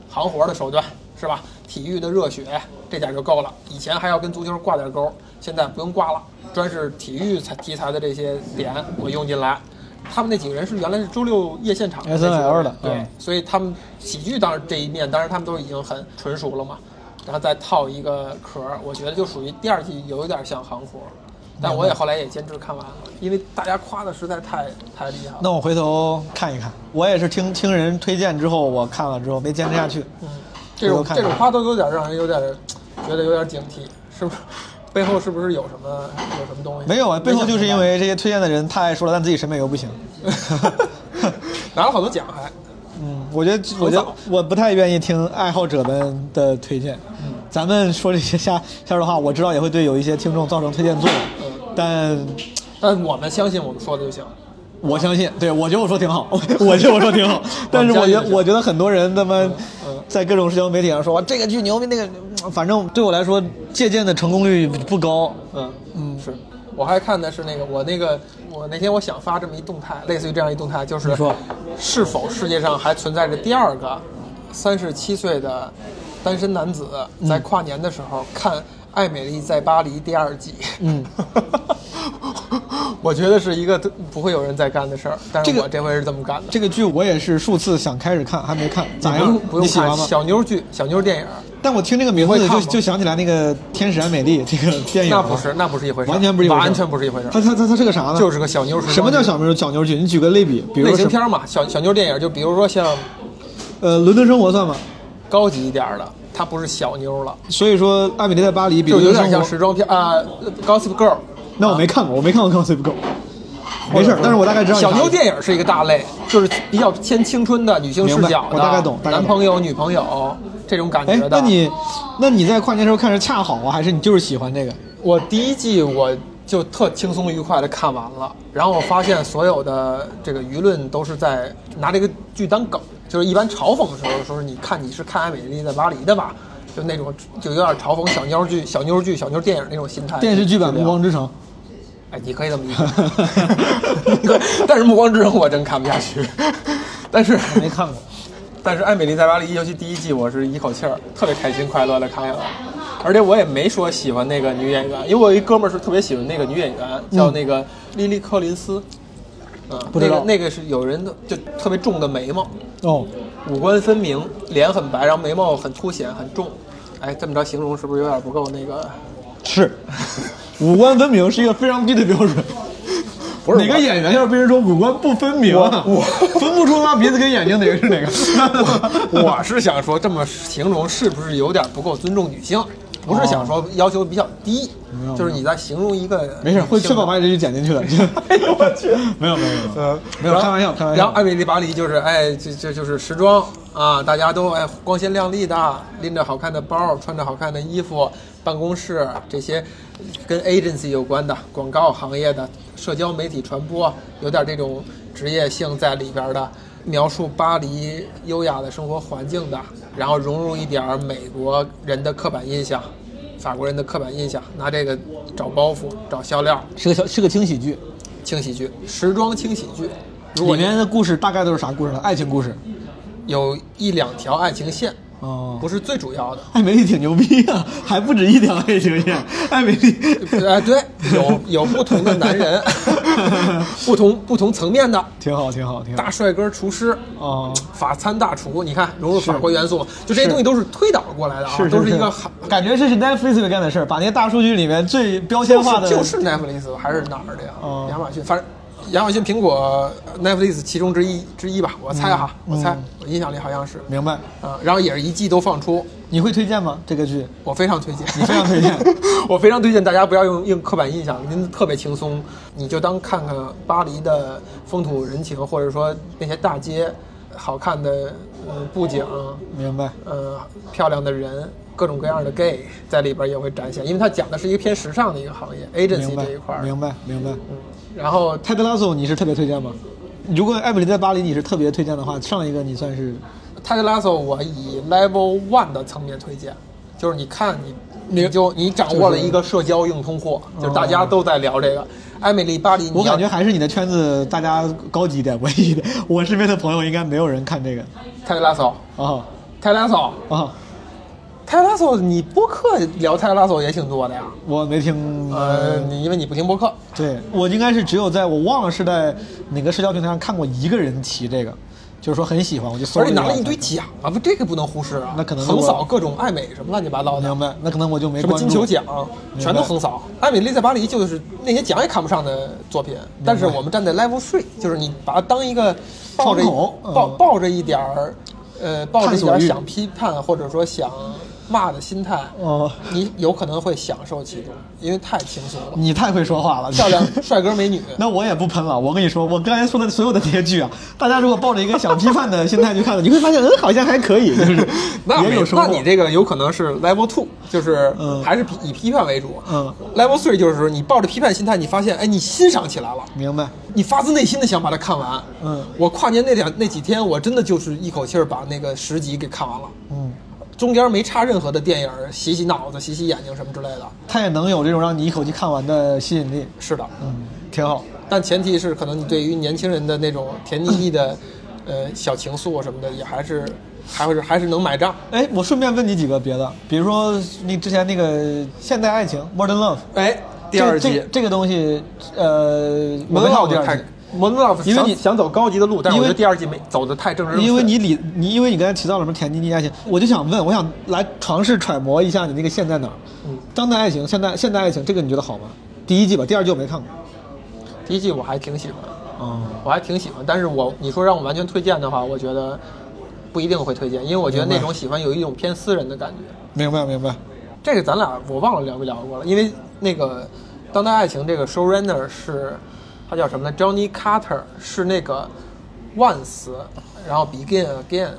行活的手段，是吧？体育的热血，这点就够了。以前还要跟足球挂点钩，现在不用挂了，专是体育材题材的这些点我用进来。他们那几个人是原来是周六夜现场的 SNL 的对，嗯所以他们喜剧当然这一面，当然他们都已经很纯熟了嘛，然后再套一个壳儿，我觉得就属于第二季有一点像行活，但我也后来也坚持看完了，因为大家夸的实在太太厉害了。那我回头看一看。我也是听听人推荐之后，我看了之后没坚持下去。这种这种夸都有点让人有点觉得有点警惕，是不是？背后是不是有什么有什么东西？没有啊，背后就是因为这些推荐的人太爱说了，但自己审美又不行。拿了好多奖还。嗯，我觉得我觉得我不太愿意听爱好者们的推荐。嗯咱们说这些瞎瞎说话，我知道也会对有一些听众造成推荐作用，嗯但但我们相信我们说的就行。我相信，对我觉得我说挺好，我觉得我说挺好，但是我觉得我觉得很多人他妈在各种社交媒体上说哇这个剧牛逼，那个反正对我来说借鉴的成功率不高。嗯嗯，是。我还看的是那个，我那个，我那天我想发这么一动态，类似于这样一动态，就是说是否世界上还存在着第二个三十七岁的单身男子在跨年的时候看《爱美丽在巴黎》第二季？嗯，我觉得是一个不会有人再干的事儿，但是我这回是这么干的。这个剧我也是数次想开始看，还没看，咋样不用？看你喜欢吗？小妞剧、小妞电影，但我听这个名字就就想起来那个《天使爱美丽》这个电影，那不是，那不是一回事儿，完全不是一回事儿完全不是一回事儿。它它它它是个啥呢？就是个小妞什么叫小妞小妞剧？你举个类比，比如类型片嘛，小小妞电影，就比如说像呃，伦敦生活算吗？高级一点的，它不是小妞了，所以说，《艾米丽在巴黎》比就有点像时装片啊，Gossip Girl。那我没看过，我没看过《Gossip Girl》，没事儿，但是我大概知道小妞电影是一个大类，就是比较偏青春的女性视角我大概懂男朋友、女朋友这种感哎觉，的。那你，那你在跨年时候看是恰好啊，还是你就是喜欢这个？我第一季我就特轻松愉快的看完了，然后我发现所有的这个舆论都是在拿这个剧当梗，就是一般嘲讽的时候说是你看你是看《艾美丽在巴黎》的吧，就那种就有点嘲讽小妞剧、小妞剧、小妞电影那种心态。电视剧版《暮光之城》哎，你可以这么理解，但是《暮光之城》我真看不下去，但是没看过。但是《艾美丽在巴黎》尤其第一季，我是一口气儿特别开心快乐的看下来，而且我也没说喜欢那个女演员，因为我一哥们儿是特别喜欢那个女演员，叫那个莉莉·柯林斯，嗯，不知道那个那个是有人的就特别重的眉毛，哦，五官分明，脸很白，然后眉毛很凸显很重，哎，这么着形容是不是有点不够那个？是，五官分明是一个非常低的标准。不是哪个演员要是被人说五官不分明，啊我 分不出他鼻子跟眼睛哪个是哪个。我是想说，这么形容是不是有点不够尊重女性？不是想说要求比较低，就是你在形容一个没事，会确保把把你这句剪进去的。哎呦我去！没有没有没有呃，没有开玩笑开玩笑然后艾米丽巴黎就是哎，这这就是时装啊，大家都哎光鲜亮丽的，拎着好看的包，穿着好看的衣服，办公室这些跟 agency 有关的广告行业的社交媒体传播，有点这种职业性在里边的。描述巴黎优雅的生活环境的，然后融入一点儿美国人的刻板印象，法国人的刻板印象，拿这个找包袱、找笑料，是个小是个轻喜剧，轻喜剧，时装轻喜剧。如果里面的故事大概都是啥故事呢？爱情故事。有一两条爱情线，哦，不是最主要的。艾美丽挺牛逼啊，还不止一条爱情线。艾美丽，哎，对，有有不同的男人，不同不同层面的挺好，挺好，挺好大。帅哥厨师，啊，法餐大厨，你看融入法国元素，就这些东西都是推导过来的啊，都是一个好。感觉这是 Netflix 会干的事儿，把那些大数据里面最标签化的就是 Netflix 还是哪儿的呀？哦亚马逊，反正亚马逊、苹果、Netflix 其中之一之一吧，我猜哈，我猜，我印象里好像是。明白？啊，然后也是一季都放出，你会推荐吗？这个剧？我非常推荐，你非常推荐 我非常推荐大家不要用用刻板印象，您特别轻松，你就当看看巴黎的风土人情，或者说那些大街好看的嗯布景，明白？呃漂亮的人，各种各样的 gay 在里边也会展现，因为它讲的是一个偏时尚的一个行业，agency 这一块儿，明白，明白。嗯，然后泰德拉索你是特别推荐吗？如果艾米丽在巴黎你是特别推荐的话，上一个你算是泰德拉索我以 level one 的层面推荐，就是你看你你就你掌握了一个社交硬通货，就是大家都在聊这个。艾米丽巴黎，我感觉还是你的圈子大家高级一点、文艺一点。我身边的朋友应该没有人看这个泰德拉索，啊泰德拉索，啊！泰拉索，你播客聊泰拉索也挺多的呀。我没听，呃，你因为你不听播客，对我应该是只有在我忘了是在哪个社交平台上看过一个人提这个，就是说很喜欢，我就搜而且拿了一堆奖啊，不，这个不能忽视啊。那可能横扫各种爱美什么乱七八糟的明，白？那可能我就没什么金球奖全都横扫。艾米丽在巴黎就是那些奖也看不上的作品，但是我们站在 level three，就是你把它当一个抱着窗口嗯抱抱着一点儿，呃，抱着一点想批判或者说想骂的心态，哦，你有可能会享受其中，因为太轻松了，你太会说话了，漂亮帅哥美女。那我也不喷了，我跟你说，我刚才说的所有的这些剧啊，大家如果抱着一个想批判的心态去看的，你会发现，嗯，好像还可以，就是 那也有收获。那你这个有可能是 level two，就是嗯还是以批判为主。嗯，level three 就是说你抱着批判心态，你发现哎，你欣赏起来了，明白？你发自内心的想把它看完。嗯我跨年那两那几天，我真的就是一口气儿把那个十集给看完了，嗯，中间没插任何的电影，洗洗脑子、洗洗眼睛什么之类的。它也能有这种让你一口气看完的吸引力，是的，嗯，挺好。但前提是可能你对于年轻人的那种甜腻腻的，呃小情愫什么的，也还是还会是还是能买账。哎，我顺便问你几个别的，比如说你之前那个现代爱情 （Modern Love），哎，第二季这个东西，呃，我没看摩登老太过第二季，摩登老因为你想想走高级的路，但是我觉得第二季没走的太正直。因为你理你，因为你刚才提到了什么甜腻腻爱情，我就想问，我想来尝试揣摩一下你那个线在哪儿。嗯，当代爱情、现代现代爱情，这个你觉得好吗？第一季吧，第二季我没看过。第一季我还挺喜欢，嗯，我还挺喜欢，但是我你说让我完全推荐的话，我觉得不一定会推荐，因为我觉得那种喜欢有一种偏私人的感觉。明白明白。这个咱俩我忘了聊没聊过了，因为那个当代爱情这个 showrunner 是他叫什么呢？Johnny Carter 是那个 Once，然后 Begin Again、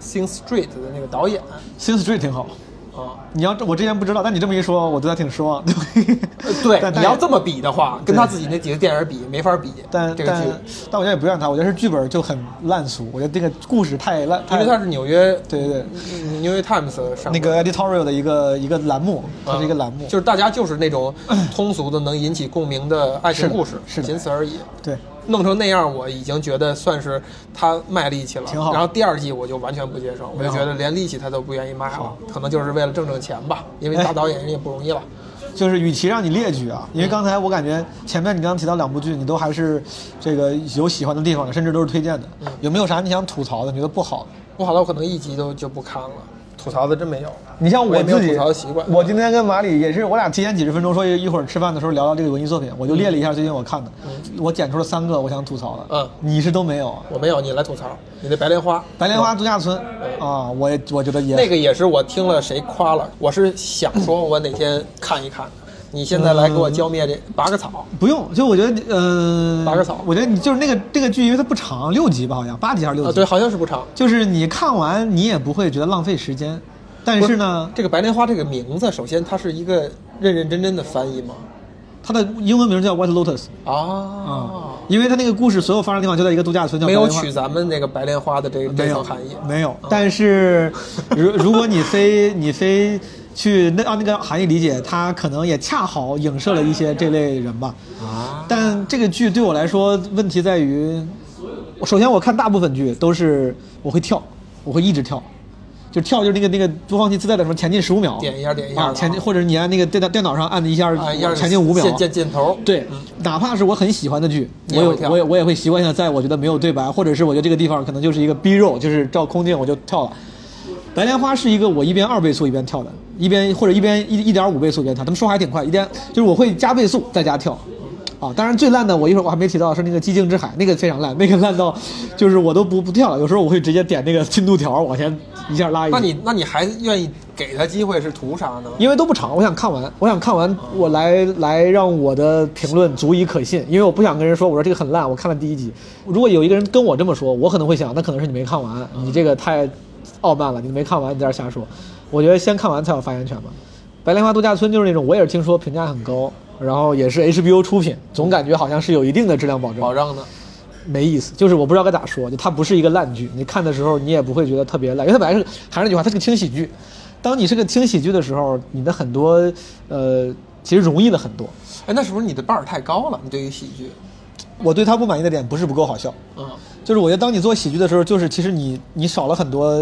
Sing Street 的那个导演 Sing Street 挺好。啊。你要这我之前不知道，但你这么一说，我对他挺失望。呃对，你要这么比的话，跟他自己那几个电影比，没法比。但但这个剧，但我觉得也不怨他，我觉得是剧本就很烂俗，我觉得这个故事太烂，太因为他是纽约对对对嗯纽约 Times 上那个 editorial 的一个一个栏目，它是一个栏目，就是大家就是那种通俗的能引起共鸣的爱情故事，是是仅此而已。对。弄成那样，我已经觉得算是他卖力气了。挺好然后第二季我就完全不接受，我就觉得连力气他都不愿意卖了，可能就是为了挣挣钱吧，因为大导演人也不容易了。就是与其让你列举啊，因为刚才我感觉前面你刚刚提到两部剧，你都还是这个有喜欢的地方的，甚至都是推荐的。有没有啥你想吐槽的？你觉得不好的？不好的我可能一集都就不看了，吐槽的真没有。你像我自己吐槽的习惯我今天跟马里也是，我俩提前几十分钟说一会儿吃饭的时候聊聊这个文艺作品，我就列了一下最近我看的，我剪出了三个我想吐槽的。嗯你是都没有啊？我没有，你来吐槽。你的白莲花，白莲花度假村啊，我也我觉得也那个也是我听了谁夸了，我是想说我哪天看一看。你现在来给我浇灭这拔个草，不用，就我觉得呃，拔个草我觉得你就是那个这个剧，因为它不长，六集吧，好像八集还是六集？啊，对，好像是不长。就是你看完你也不会觉得浪费时间，但是呢，这个白莲花这个名字，首先它是一个认认真真的翻译吗？它的英文名叫 White Lotus 啊啊，，因为它那个故事所有发生的地方就在一个度假村，叫没有取咱们那个白莲花的这个含义。没有。但是如如果你非你非去那按那个含义理解，它可能也恰好影射了一些这类人吧。啊，但这个剧对我来说问题在于，我首先我看大部分剧都是我会跳，我会一直跳。就跳就是那个那个播放器自带的什么前进十五秒，点一下点一下啊，前进或者你按那个电脑电脑上按一下啊，一下前进五秒，箭箭箭头，对，哪怕是我很喜欢的剧，我有我也我也会习惯性在我觉得没有对白，或者是我觉得这个地方可能就是一个逼肉，就是照空镜我就跳了。白莲花是一个我一边二倍速一边跳的，一边或者一边一一点五倍速一边跳，他们说话还挺快，一边就是我会加倍速在家跳。啊，当然最烂的我一会儿我还没提到是那个寂静之海，那个非常烂，那个烂到就是我都不不跳了，有时候我会直接点那个进度条往前一下拉一下。那你那你还愿意给他机会是图啥呢？因为都不长，我想看完，我想看完，我来来让我的评论足以可信，因为我不想跟人说我说这个很烂，我看了第一集。如果有一个人跟我这么说，我可能会想，那可能是你没看完，你这个太傲慢了，你没看完，你在这儿瞎说。我觉得先看完才有发言权嘛。白莲花度假村就是那种，我也是听说评价很高，然后也是 HBO 出品，总感觉好像是有一定的质量保证。保障的？没意思，就是我不知道该咋说，就它不是一个烂剧，你看的时候你也不会觉得特别烂，因为它本来是还是那句话，它是个轻喜剧。当你是个轻喜剧的时候，你的很多呃其实容易了很多。哎，那是不是你的 bar 太高了？你对于喜剧，我对它不满意的点不是不够好笑，嗯，就是我觉得当你做喜剧的时候，就是其实你你少了很多，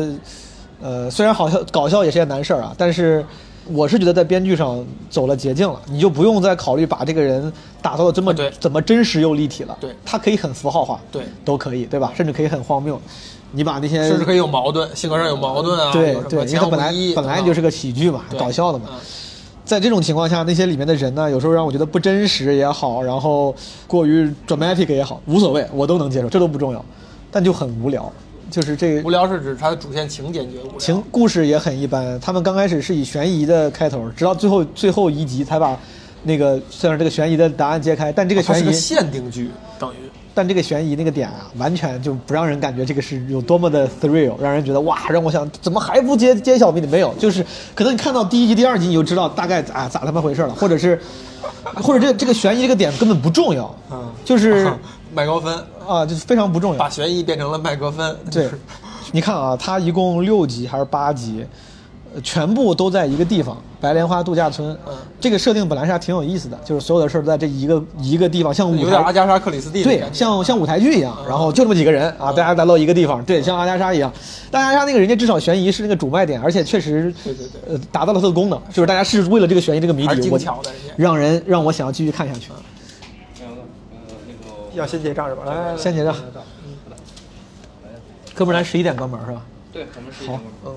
呃，虽然好笑搞笑也是件难事儿啊，但是我是觉得在编剧上走了捷径了，你就不用再考虑把这个人打造的这么啊怎么真实又立体了，对它可以很符号化，对都可以，对吧？甚至可以很荒谬，你把那些甚至可以有矛盾，性格上有矛盾啊，对对，因为它本来本来就是个喜剧嘛，搞笑的嘛。嗯在这种情况下，那些里面的人呢，有时候让我觉得不真实也好，然后过于 dramatic 也好，无所谓，我都能接受，这都不重要，但就很无聊。就是这个无聊是指它的主线情节觉得无聊。情故事也很一般。他们刚开始是以悬疑的开头，直到最后最后一集才把那个算是这个悬疑的答案揭开。但这个悬疑是个限定剧，等于但这个悬疑那个点啊，完全就不让人感觉这个是有多么的 thrill，让人觉得哇，让我想怎么还不揭揭晓谜底？没有，就是可能你看到第一集、第二集你就知道大概啊咋他妈回事了，或者是或者这个这个悬疑这个点根本不重要，嗯就是 麦高芬啊，就是非常不重要把。悬疑变成了麦高芬。对，你看啊，它一共六集还是八集，呃全部都在一个地方——白莲花度假村。嗯这个设定本来是还挺有意思的，就是所有的事儿都在这一个一个地方，像舞台有点阿加莎·克里斯蒂对。像像舞台剧一样，然后就这么几个人啊，大家来到一个地方，对，像阿加莎一样。但阿加莎那个人家至少悬疑是那个主卖点，而且确实，对对对呃，达到了它的功能，就是大家是为了这个悬疑这个谜底，让人让我想要继续看下去。要先结账是吧？来先结账。哥们儿，咱十一点关门是吧？对，我们十一好点嗯，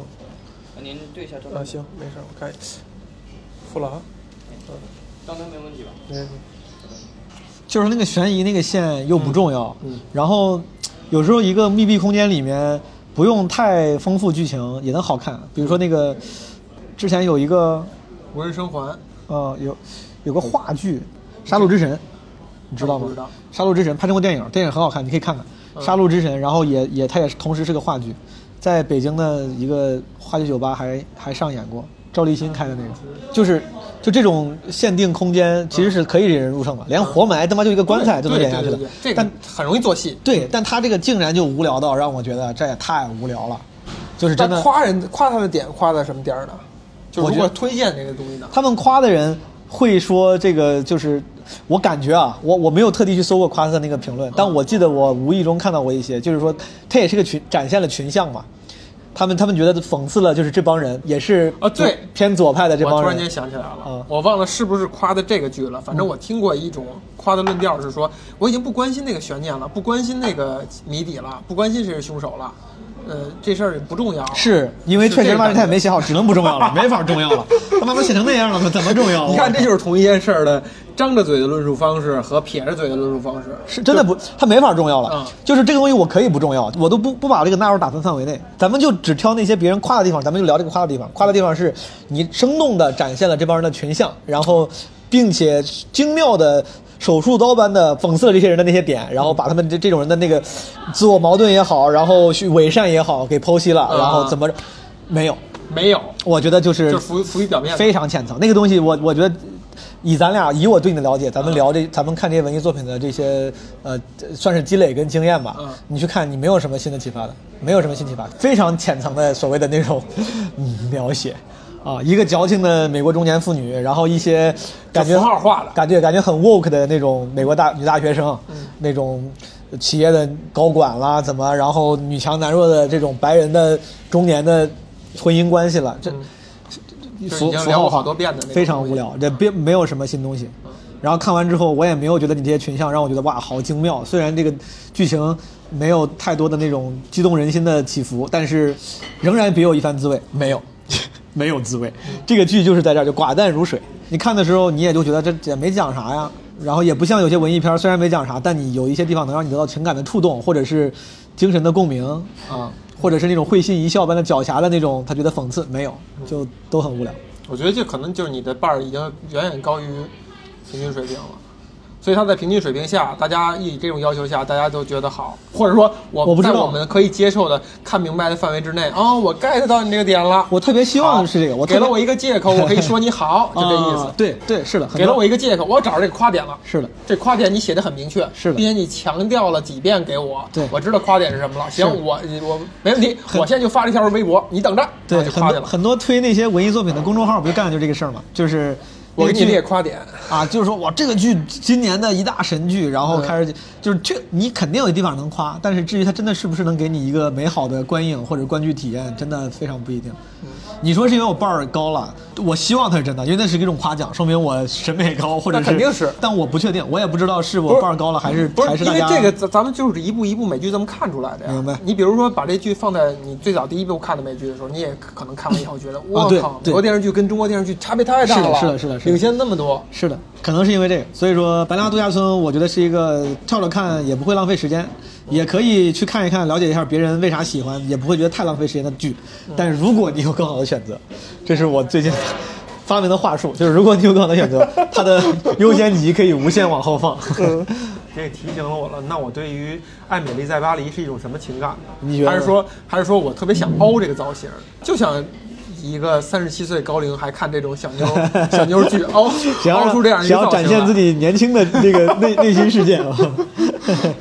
那您对一下账啊行，没事，我看一下付了啊，嗯账单没问题吧？没问题。就是那个悬疑那个线又不重要，嗯嗯然后有时候一个密闭空间里面不用太丰富剧情也能好看。比如说那个之前有一个无人生还，呃有有个话剧《杀戮之神》，你知道吗？知道杀戮之神》拍成过电影，电影很好看，你可以看看《杀戮之神》。然后也也它也是同时是个话剧，在北京的一个话剧酒吧还还上演过，赵立新开的那个，就是就这种限定空间其实是可以引人入胜的，连活埋他妈就一个棺材就能对演下去的但很容易做戏。对，但他这个竟然就无聊到让我觉得这也太无聊了，就是真的。夸人夸他的点夸在什么点儿呢？就如果我觉得推荐这个东西呢？他们夸的人会说这个就是，我感觉啊，我我没有特地去搜过夸克那个评论，但我记得我无意中看到过一些，就是说他也是个群展现了群像嘛，他们他们觉得讽刺了就是这帮人也是啊对。偏左派的这帮人，我突然间想起来了，嗯。我忘了是不是夸的这个剧了。反正我听过一种夸的论调是说，我已经不关心那个悬念了，不关心那个谜底了，不关心谁是凶手了，呃，这事儿也不重要。是因为确实他妈他也没写好，只能不重要了，没法重要了，他妈都写成那样了，他怎么重要啊？你看，这就是同一件事儿的张着嘴的论述方式和撇着嘴的论述方式。是真的不，他没法重要了。嗯就是这个东西我可以不重要，我都不不把这个纳入打分范围内。咱们就只挑那些别人夸的地方，咱们就聊这个夸的地方。夸的地方是你生动的展现了这帮人的群像，然后并且精妙的手术刀般的讽刺了这些人的那些点，然后把他们这这种人的那个自我矛盾也好，然后去伪善也好给剖析了，嗯然后怎么没有？没有，我觉得就是就浮浮于表面。非常浅层。那个东西我，我觉得，以咱俩以我对你的了解，咱们聊这，咱们看这些文艺作品的这些呃，算是积累跟经验吧。嗯你去看，你没有什么新的启发的，没有什么新启发，非常浅层的所谓的那种嗯描写。啊，一个矫情的美国中年妇女，然后一些感觉符号化的感觉感觉很 woke 的那种美国大女大学生，嗯那种企业的高管啦，怎么，然后女强男弱的这种白人的中年的婚姻关系了，这嗯就是符已经聊过符号化好多遍的非常无聊，这并没有什么新东西。然后看完之后，我也没有觉得你这些群像让我觉得哇好精妙。虽然这个剧情没有太多的那种激动人心的起伏，但是仍然别有一番滋味。没有，没有滋味。这个剧就是在这儿就寡淡如水。你看的时候，你也就觉得这也没讲啥呀，然后也不像有些文艺片，虽然没讲啥，但你有一些地方能让你得到情感的触动，或者是精神的共鸣啊，或者是那种会心一笑般的狡黠的那种，他觉得讽刺没有，就都很无聊。我觉得这可能就是你的伴儿已经远远高于平均水平了，所以他在平均水平下，大家以这种要求下，大家都觉得好，或者说我在我们可以接受的、看明白的范围之内，哦，我 get 到你这个点了，我特别希望是这个，我给了我一个借口，我可以说你好，就这意思。啊对对，是的，给了我一个借口，我找着这个夸点了。是的，这夸点你写的很明确，是的并且你强调了几遍给我，对我知道夸点是什么了。行，我我没问题，我现在就发了一条微博，你等着，对就夸去了。很多很多推那些文艺作品的公众号，不就干的就这个事儿吗？就是我给你列夸点，啊，就是说哇，这个剧今年的一大神剧，然后嗯开始就是确你肯定有地方能夸，但是至于它真的是不是能给你一个美好的观影或者观剧体验，真的非常不一定。嗯你说是因为我伴儿高了，我希望它是真的，因为那是一种夸奖，说明我审美高，或者那肯定是但我不确定，我也不知道是我伴儿高了还是不是因为还是大家这个咱咱们就是一步一步美剧这么看出来的呀。明白你比如说把这剧放在你最早第一部看的美剧的时候，你也可能看完以后觉得，我靠，美国电视剧跟中国电视剧差别太大了，是的是的是的领先那么多。是的，可能是因为这个，所以说《白莲花度假村》我觉得是一个跳着看也不会浪费时间，也可以去看一看，了解一下别人为啥喜欢，也不会觉得太浪费时间的剧。但是如果你有更好的选择，这是我最近发明的话术，就是如果你有更好的选择，它的优先级可以无限往后放。这也提醒了我了。那我对于《爱美丽在巴黎》是一种什么情感呢？你觉得还是说，还是说我特别想凹这个造型，就想一个三十七岁高龄还看这种小妞 小妞剧，凹凹出这样一个想要展现自己年轻的这个内内心世界啊。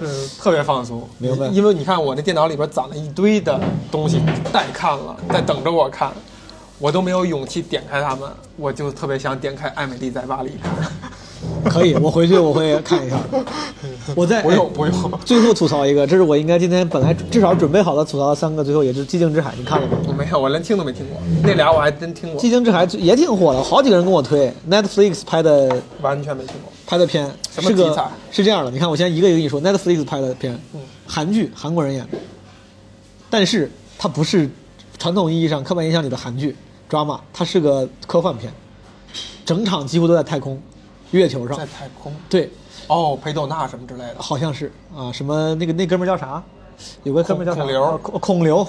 嗯，特别放松，明白因为你看我那电脑里边攒了一堆的东西待看了，在等着我看，我都没有勇气点开它们，我就特别想点开《艾美丽在巴黎》看。可以，我回去我会看一下。我在不用哎不用。最后吐槽一个，这是我应该今天本来至少准备好的吐槽的三个，最后也是《寂静之海》，你看了吗？我没有，我连听都没听过，那俩我还真听《过。寂，静之海》也挺火的，好几个人跟我推，Netflix 拍的完全没听过。拍的片，什么题材？是这样的，你看我现在一个一个跟你说，Netflix 拍的片，韩剧，韩国人演。的，但是它不是传统意义上刻板印象里的韩剧 drama，它是个科幻片，整场几乎都在太空，月球上。在，太空。对，哦，裴斗娜什么之类的，好像是。啊，什么那个那哥们叫啥？有个哥们叫孔刘。啊孔孔刘，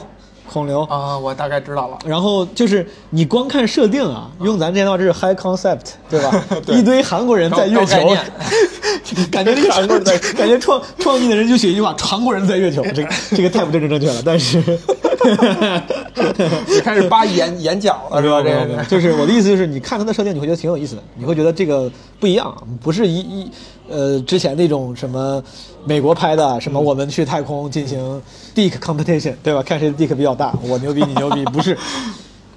孔刘。啊，我大概知道了。然后就是你光看设定啊，用咱这些的话，这是 high concept，对吧？对。一堆韩国人在月球。感觉这个韩国人在，感觉创创意的人就写一句话：韩国人在月球。这个这个太不政治正确了，但是 你开始扒眼眼角了是吧？这个就是我的意思就是，你看他的设定，你会觉得挺有意思的，你会觉得这个不一样，不是一一呃之前那种什么美国拍的什么我们去太空进行 dick competition，对吧？看谁的 dick 比较大，我牛逼你牛逼，不是。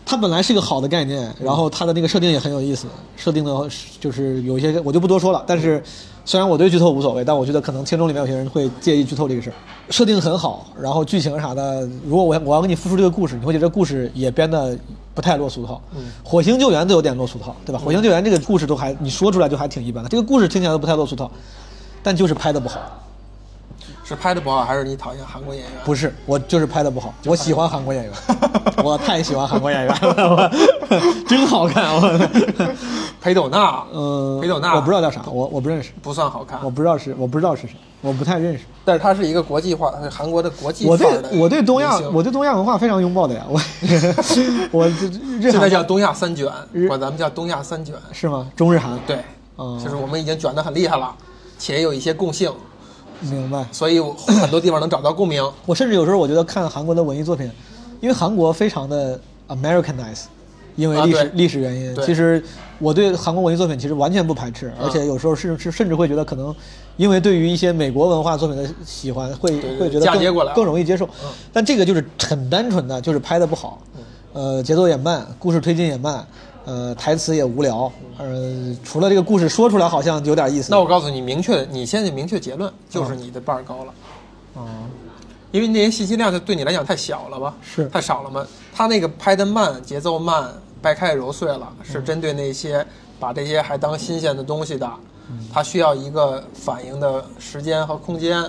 它本来是一个好的概念，然后它的那个设定也很有意思，设定的就是有一些我就不多说了。但是虽然我对剧透无所谓，但我觉得可能听众里面有些人会介意剧透这个事儿。设定很好，然后剧情啥的，如果我我要给你复述这个故事，你会觉得这故事也编的不太落俗套。火星救援都有点落俗套，对吧？火星救援这个故事都还你说出来就还挺一般的，这个故事听起来都不太落俗套，但就是拍的不好。是拍的不好，还是你讨厌韩国演员？不是，我就是拍的不好。我喜欢韩国演员，我太喜欢韩国演员了，我真好看。我，裴斗娜，嗯，裴斗娜我不知道叫啥，我我不认识，不算好看我，不知道是我不知道是谁，我不太认识。但是它是一个国际化，是韩国的国际我对我对东亚我对东亚文化非常拥抱的呀，我我这现在叫东亚三卷，日管咱们叫东亚三卷。是吗？中日韩对，嗯就是我们已经卷得很厉害了，且有一些共性，明白。所以很多地方能找到共鸣。我甚至有时候我觉得看韩国的文艺作品，因为韩国非常的 Americanize，因为历史、啊历史原因。其实我对韩国文艺作品其实完全不排斥，而且有时候是是甚至会觉得可能，因为对于一些美国文化作品的喜欢，会会觉得更更容易接受。但这个就是很单纯的，就是拍的不好，呃，节奏也慢，故事推进也慢。呃，台词也无聊，呃，除了这个故事说出来好像有点意思。那我告诉你，明确，你现在明确结论就是你的伴儿高了。哦，因为那些信息量就对你来讲太小了吧？是太少了吗？他那个拍的慢，节奏慢，掰开揉碎了，是针对那些把这些还当新鲜的东西的，嗯他需要一个反应的时间和空间，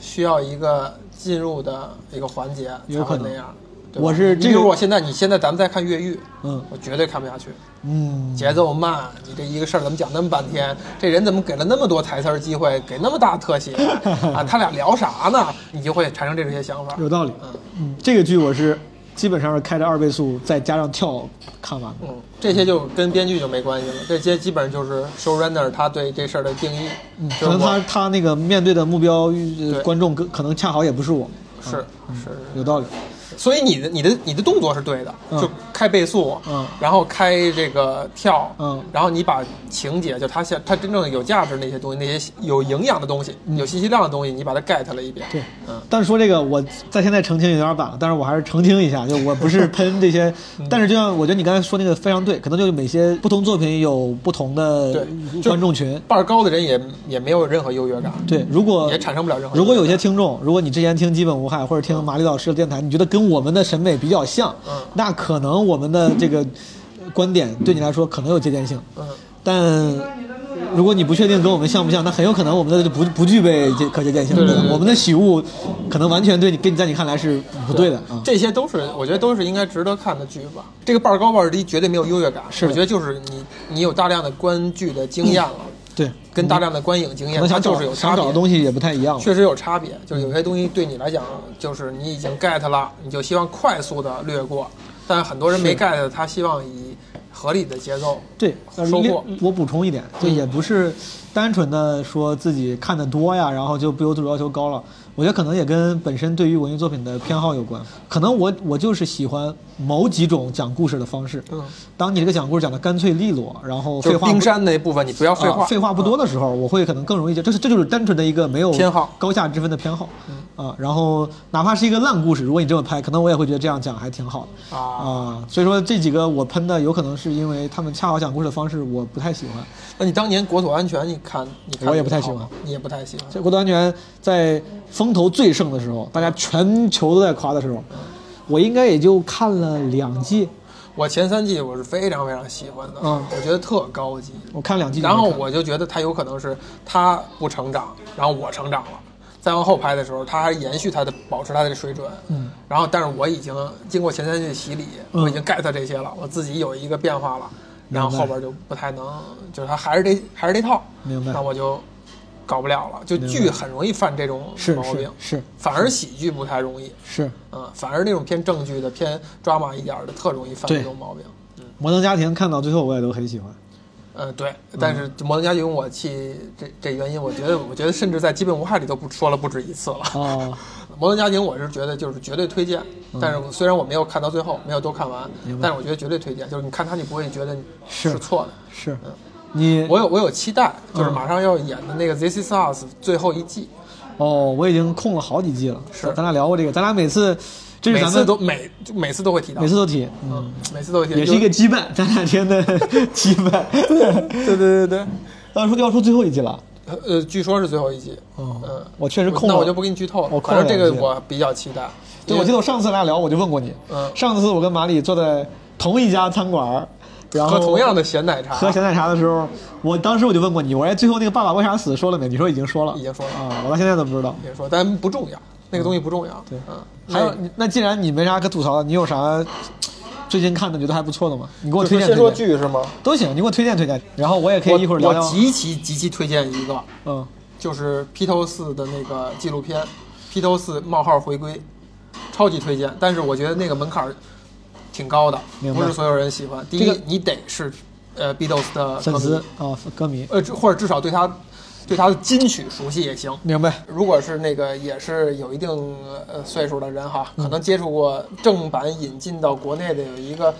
需要一个进入的一个环节才那样。我是这个你比如我现在，你现在咱们再看越狱，嗯我绝对看不下去。嗯，节奏慢，你这一个事儿怎么讲那么半天？这人怎么给了那么多台词儿机会，给那么大特写 啊？他俩聊啥呢？你就会产生这些想法。有道理。嗯，这个剧我是基本上是开着二倍速，再加上跳看完的。嗯，这些就跟编剧就没关系了，这些基本上就是 showrunner 他对这事儿的定义。嗯，可能他他那个面对的目标呃观众可可能恰好也不是我，是是，有道理。所以你的你的你的动作是对的，嗯。就开倍速，嗯。然后开这个跳，嗯。然后你把情节就他现他真正有价值那些东西，那些有营养的东西，嗯。有信息量的东西，你把它 get 了一遍。对，嗯。但是说这个我在现在澄清有点晚了，但是我还是澄清一下，就我不是喷这些，嗯。但是就像我觉得你刚才说那个非常对，可能就是每些不同作品有不同的对观众群。伴儿高的人也也没有任何优越感，对，如果也产生不了任何。如果有些听众，如果你之前听基本无害或者听马里老师的电台，你觉得跟我们的审美比较像，嗯那可能我们的这个观点对你来说可能有借鉴性，嗯，但如果你不确定跟我们像不像，那很有可能我们的就不不具备借可借鉴性。对对对对我们的喜恶可能完全对你跟你在你看来是不对的啊。这些都是我觉得都是应该值得看的剧吧。这个伴儿高伴儿低绝对没有优越感，是我觉得就是你你有大量的观剧的经验了，对，跟大量的观影经验，可能想找它就是有差别的。东西也不太一样。确实有差别，就是有些东西对你来讲，就是你已经 get 了，你就希望快速的略过，但很多人没 get，他希望以合理的节奏。对，收获我补充一点，就嗯也不是单纯的说自己看的多呀，然后就不由自主要求高了。我觉得可能也跟本身对于文艺作品的偏好有关。可能我我就是喜欢某几种讲故事的方式。嗯，当你这个讲故事讲的干脆利落，然后废话冰山那部分你不要废话，啊废话不多的时候，我会可能更容易接。这是这就是单纯的一个没有偏好高下之分的偏好。啊，然后哪怕是一个烂故事，如果你这么拍，可能我也会觉得这样讲还挺好的。啊。啊，所以说这几个我喷的，有可能是因为他们恰好讲故事的方式我不太喜欢。那你当年国土安全，你看你看我也不太喜欢，你也不太喜欢。这国土安全在风头最盛的时候，大家全球都在夸的时候，我应该也就看了两季，我前三季我是非常非常喜欢的，嗯。我觉得特高级。我看两季看。然后我就觉得他有可能是他不成长，然后我成长了。再往后拍的时候，他还延续他的保持他的水准，嗯，然后但是我已经经过前三季的洗礼，嗯。我已经 get 这些了，我自己有一个变化了，然后后边就不太能，就是他还是这还是这套，明白。那我就搞不了了。就剧很容易犯这种是毛病是，是反而喜剧不太容易，是，嗯，反而那种偏正剧的、偏抓马一点的，特容易犯这种毛病。摩登家庭看到最后我也都很喜欢。嗯，对，但是《摩登家庭》我弃这这原因，我觉得，我觉得甚至在《基本无害》里都不说了不止一次了。哦，《摩登家庭》我是觉得就是绝对推荐，但是虽然我没有看到最后，没有都看完，但是我觉得绝对推荐，就是你看它你不会觉得是是错的。是，你我有我有期待，就是嗯马上要演的那个《This Is Us》最后一季，哦，我已经空了好几季了。是咱俩聊过这个，咱俩每次这是每次咱们都每每次都会提到，每次都提，嗯，嗯，每次都会提到，也是一个羁绊，咱俩之间的 羁绊。对对对对，要说要出最后一季了，呃，据说是最后一季，哦嗯，我确实空了，那我就不给你剧透了，我空反正这个我比较期待。对，我记得我上次咱俩聊，我就问过你，嗯上次我跟马里坐在同一家餐馆儿，然后喝同样的咸奶茶，喝咸奶茶的时候，我当时我就问过你，我说哎最后那个爸爸为啥死说了没？你说已经说了，已经说了啊，我到现在都不知道。别说，但不重要，那个东西不重要。对嗯，还有那，既然你没啥可吐槽的，你有啥最近看的觉得还不错的吗？你给我推荐先说推荐，剧是吗？都行，你给我推荐推荐，然后我也可以一会儿聊聊我。极其极其推荐一个，嗯，就是披头四的那个纪录片《披头四冒号回归》，超级推荐。但是我觉得那个门槛儿挺高的，不是所有人喜欢。第一，这个你得是呃 Beatles 的粉丝啊，歌迷，呃，或者至少对他对他的金曲熟悉也行。明白。如果是那个也是有一定呃岁数的人哈，嗯可能接触过正版引进到国内的有一个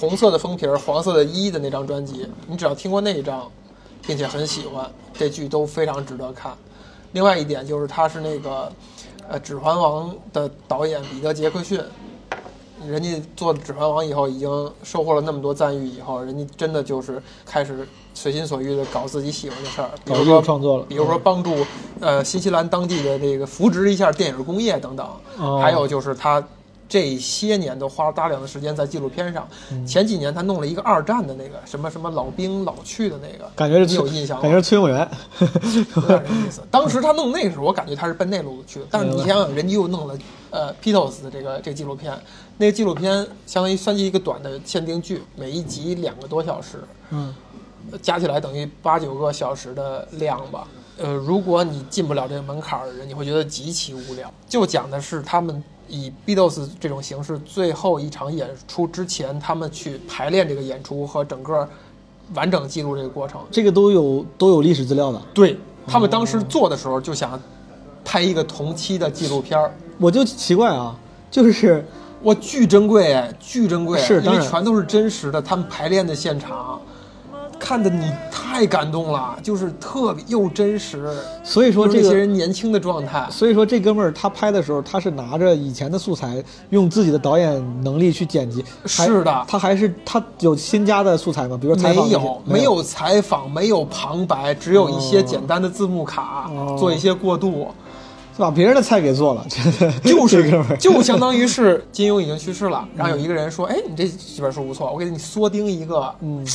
红色的封皮儿、黄色的一的那张专辑，你只要听过那一张，并且很喜欢，这剧都非常值得看。另外一点就是他是那个呃《指环王》的导演彼得·杰克逊，人家做《指环王》以后，已经收获了那么多赞誉以后，人家真的就是开始随心所欲的搞自己喜欢的事儿，比如说术创作了。比如说帮助呃新西兰当地的这个扶植一下电影工业等等，哦。还有就是他这些年都花了大量的时间在纪录片上。嗯前几年他弄了一个二战的那个什么什么老兵老去的那个，感觉是你有印象吗？感觉是崔永元，有点这意思。当时他弄那个时候，我感觉他是奔那路子去的。但是你想想，人家又弄了呃 Beatles 的这个这个纪录片，那个纪录片相当于算是一个短的限定剧，每一集两个多小时，嗯，加起来等于八九个小时的量吧。呃，如果你进不了这个门槛儿的人，你会觉得极其无聊。就讲的是他们以 Beatles 这种形式，最后一场演出之前，他们去排练这个演出和整个完整记录这个过程。这个都有都有历史资料的。对他们当时做的时候就想拍一个同期的纪录片儿，我就奇怪啊，就是哇，巨珍贵哎，巨珍贵，因是当然为全都是真实的，他们排练的现场，看的你太感动了，就是特别又真实，所以说这些人年轻的状态，所以说这哥们儿他拍的时候，他是拿着以前的素材，用自己的导演能力去剪辑。是的。他还是他有新加的素材吗？比如说采没访没有没有采访，没有旁白，只有一些哦简单的字幕卡，哦。做一些过渡，是把别人的菜给做了，就是哥们儿。就相当于是金庸已经去世了，然后有一个人说：“哎，你这几本书不错，我给你缩丁一个，嗯，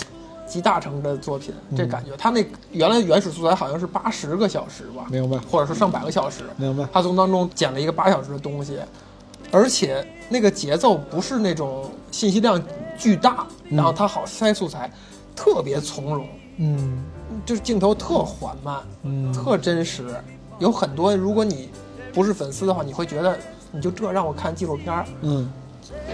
集大成的作品。”这感觉，他那原来原始素材好像是八十个小时吧，明白或者说上百个小时，明白他从当中剪了一个八小时的东西，而且那个节奏不是那种信息量巨大，嗯然后他好塞素材，特别从容。嗯就是镜头特缓慢，嗯，特真实。有很多，如果你不是粉丝的话，你会觉得你就这让我看纪录片儿，嗯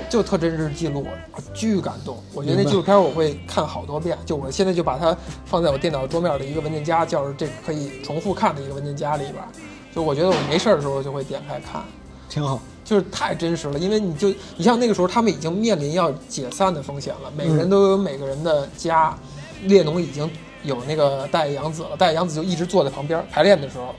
就特真实记录，巨感动。我觉得那纪录片我会看好多遍，就我现在就把它放在我电脑桌面的一个文件夹，叫这可以重复看的一个文件夹里边儿。就我觉得我没事儿的时候就会点开看，挺好。就是太真实了。因为你就你像那个时候他们已经面临要解散的风险了，每个嗯人都有每个人的家，列侬已经有那个大野洋子了，大野洋子就一直坐在旁边排练的时候，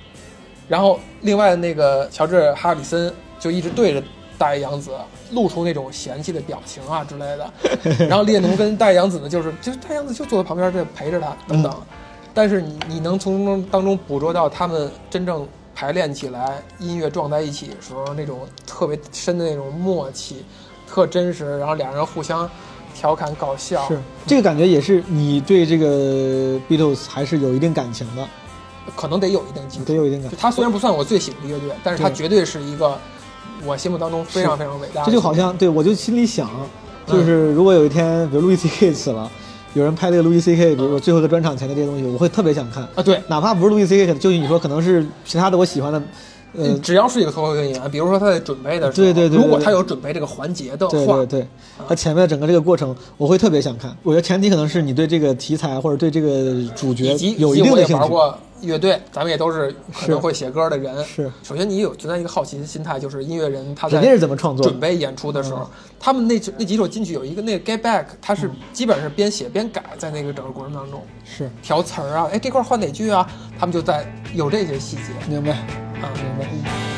然后另外那个乔治哈里森就一直对着大野洋子露出那种嫌弃的表情啊之类的，然后列侬跟大野洋子呢，就是就是大野洋子就坐在旁边这陪着他等等，但是你你能从中当中捕捉到他们真正排练起来，音乐撞在一起的时候那种特别深的那种默契，特真实，然后俩人互相调侃搞笑，是这个感觉也是你对这个 Beatles 还是有一定感情的，可能得有一定基础。得。有一定感情。他虽然不算我最喜欢的乐队，但是他绝对是一个我心目当中非常非常伟大。这就好像对我就心里想，就是如果有一天，比如路易 C K 死了，有人拍这个路易 C K，比如说最后的专场前的这些东西，我会特别想看，啊，对，哪怕不是路易 C K，就你说可能是其他的我喜欢的，呃，只要是一个脱口秀演员，比如说他在准备的时候，对对对对如果他有准备这个环节的话，对对对，他前面的整个这个过程，我会特别想看。我觉得前提可能是你对这个题材或者对这个主角有一定的兴趣。玩过乐队，咱们也都是可能是会写歌的人。是。首先你有存在一个好奇的心态，就是音乐人他在人家是怎么创作准备演出的时候，嗯。他们那那几首进去有一个那个 Get Back，他是基本上是边写边改，在那个整个过程当中。是。调词儿啊，哎这块儿换哪句啊，他们就在有这些细节。明白，啊，明白。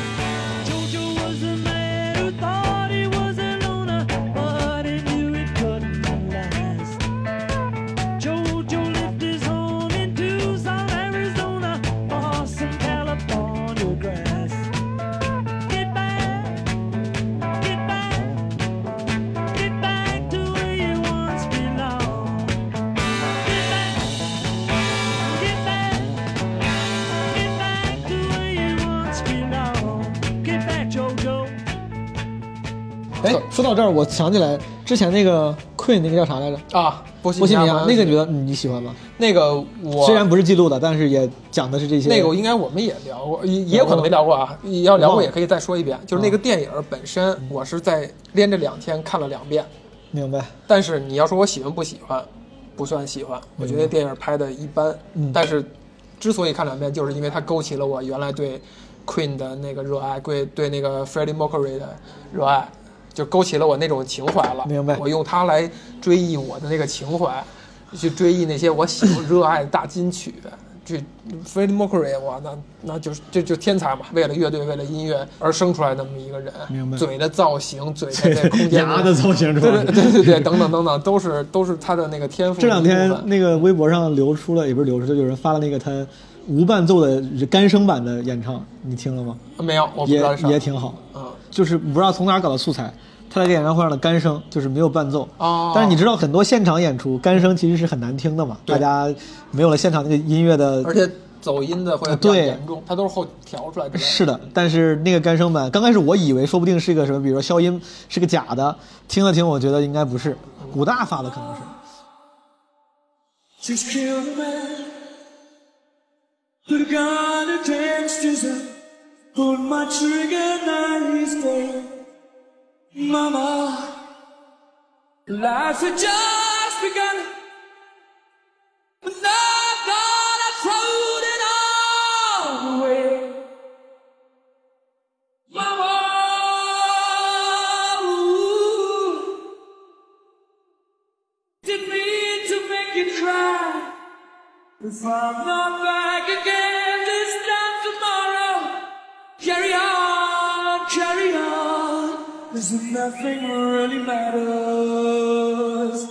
哎，说到这儿，我想起来之前那个 Queen 那个叫啥来着？啊，波西米亚亚那个，你觉得嗯你喜欢吗？那个我虽然不是记录的，但是也讲的是这些。那个应该我们也聊过，也也有可能没聊过啊。要聊过也可以再说一遍。就是那个电影本身，我是在连着两天看了两遍。明白，但是你要说我喜欢不喜欢，不算喜欢。我觉得电影拍的一般。嗯但是之所以看两遍，就是因为它勾起了我原来对 Queen 的那个热爱，对对那个 Freddie Mercury 的热爱，就勾起了我那种情怀了。明白我用它来追忆我的那个情怀，去追忆那些我喜欢 热爱的大金曲。就 Freddie Mercury，哇，那那就是这就天才嘛！为了乐队，为了音乐而生出来那么一个人，明白嘴的造型，嘴的空间 牙的造型对对对对对，等等等等，都是都是他的那个天赋这两。天那个微博上流出了，也不是流出，就有人发了那个他无伴奏的干声版的演唱，你听了吗？没有，我不知也道是啥也挺好，嗯就是不知道从哪儿搞的素材。他在这演唱会上的干声就是没有伴奏，哦但是你知道很多现场演出干声其实是很难听的嘛，大家没有了现场那个音乐的而且走音的会比较对严重，它都是后调出来的。是的，但是那个干声版，刚开始我以为说不定是一个什么，比如说消音是个假的，听了听，我觉得应该不是，古大发的可能是。Just man. Pulled my trigger, now he's dead. Mama, life had just begun. But now God, I thrown it all away. Mama, ooh, didn't mean to make you cry. If I'm cause nothing really matters.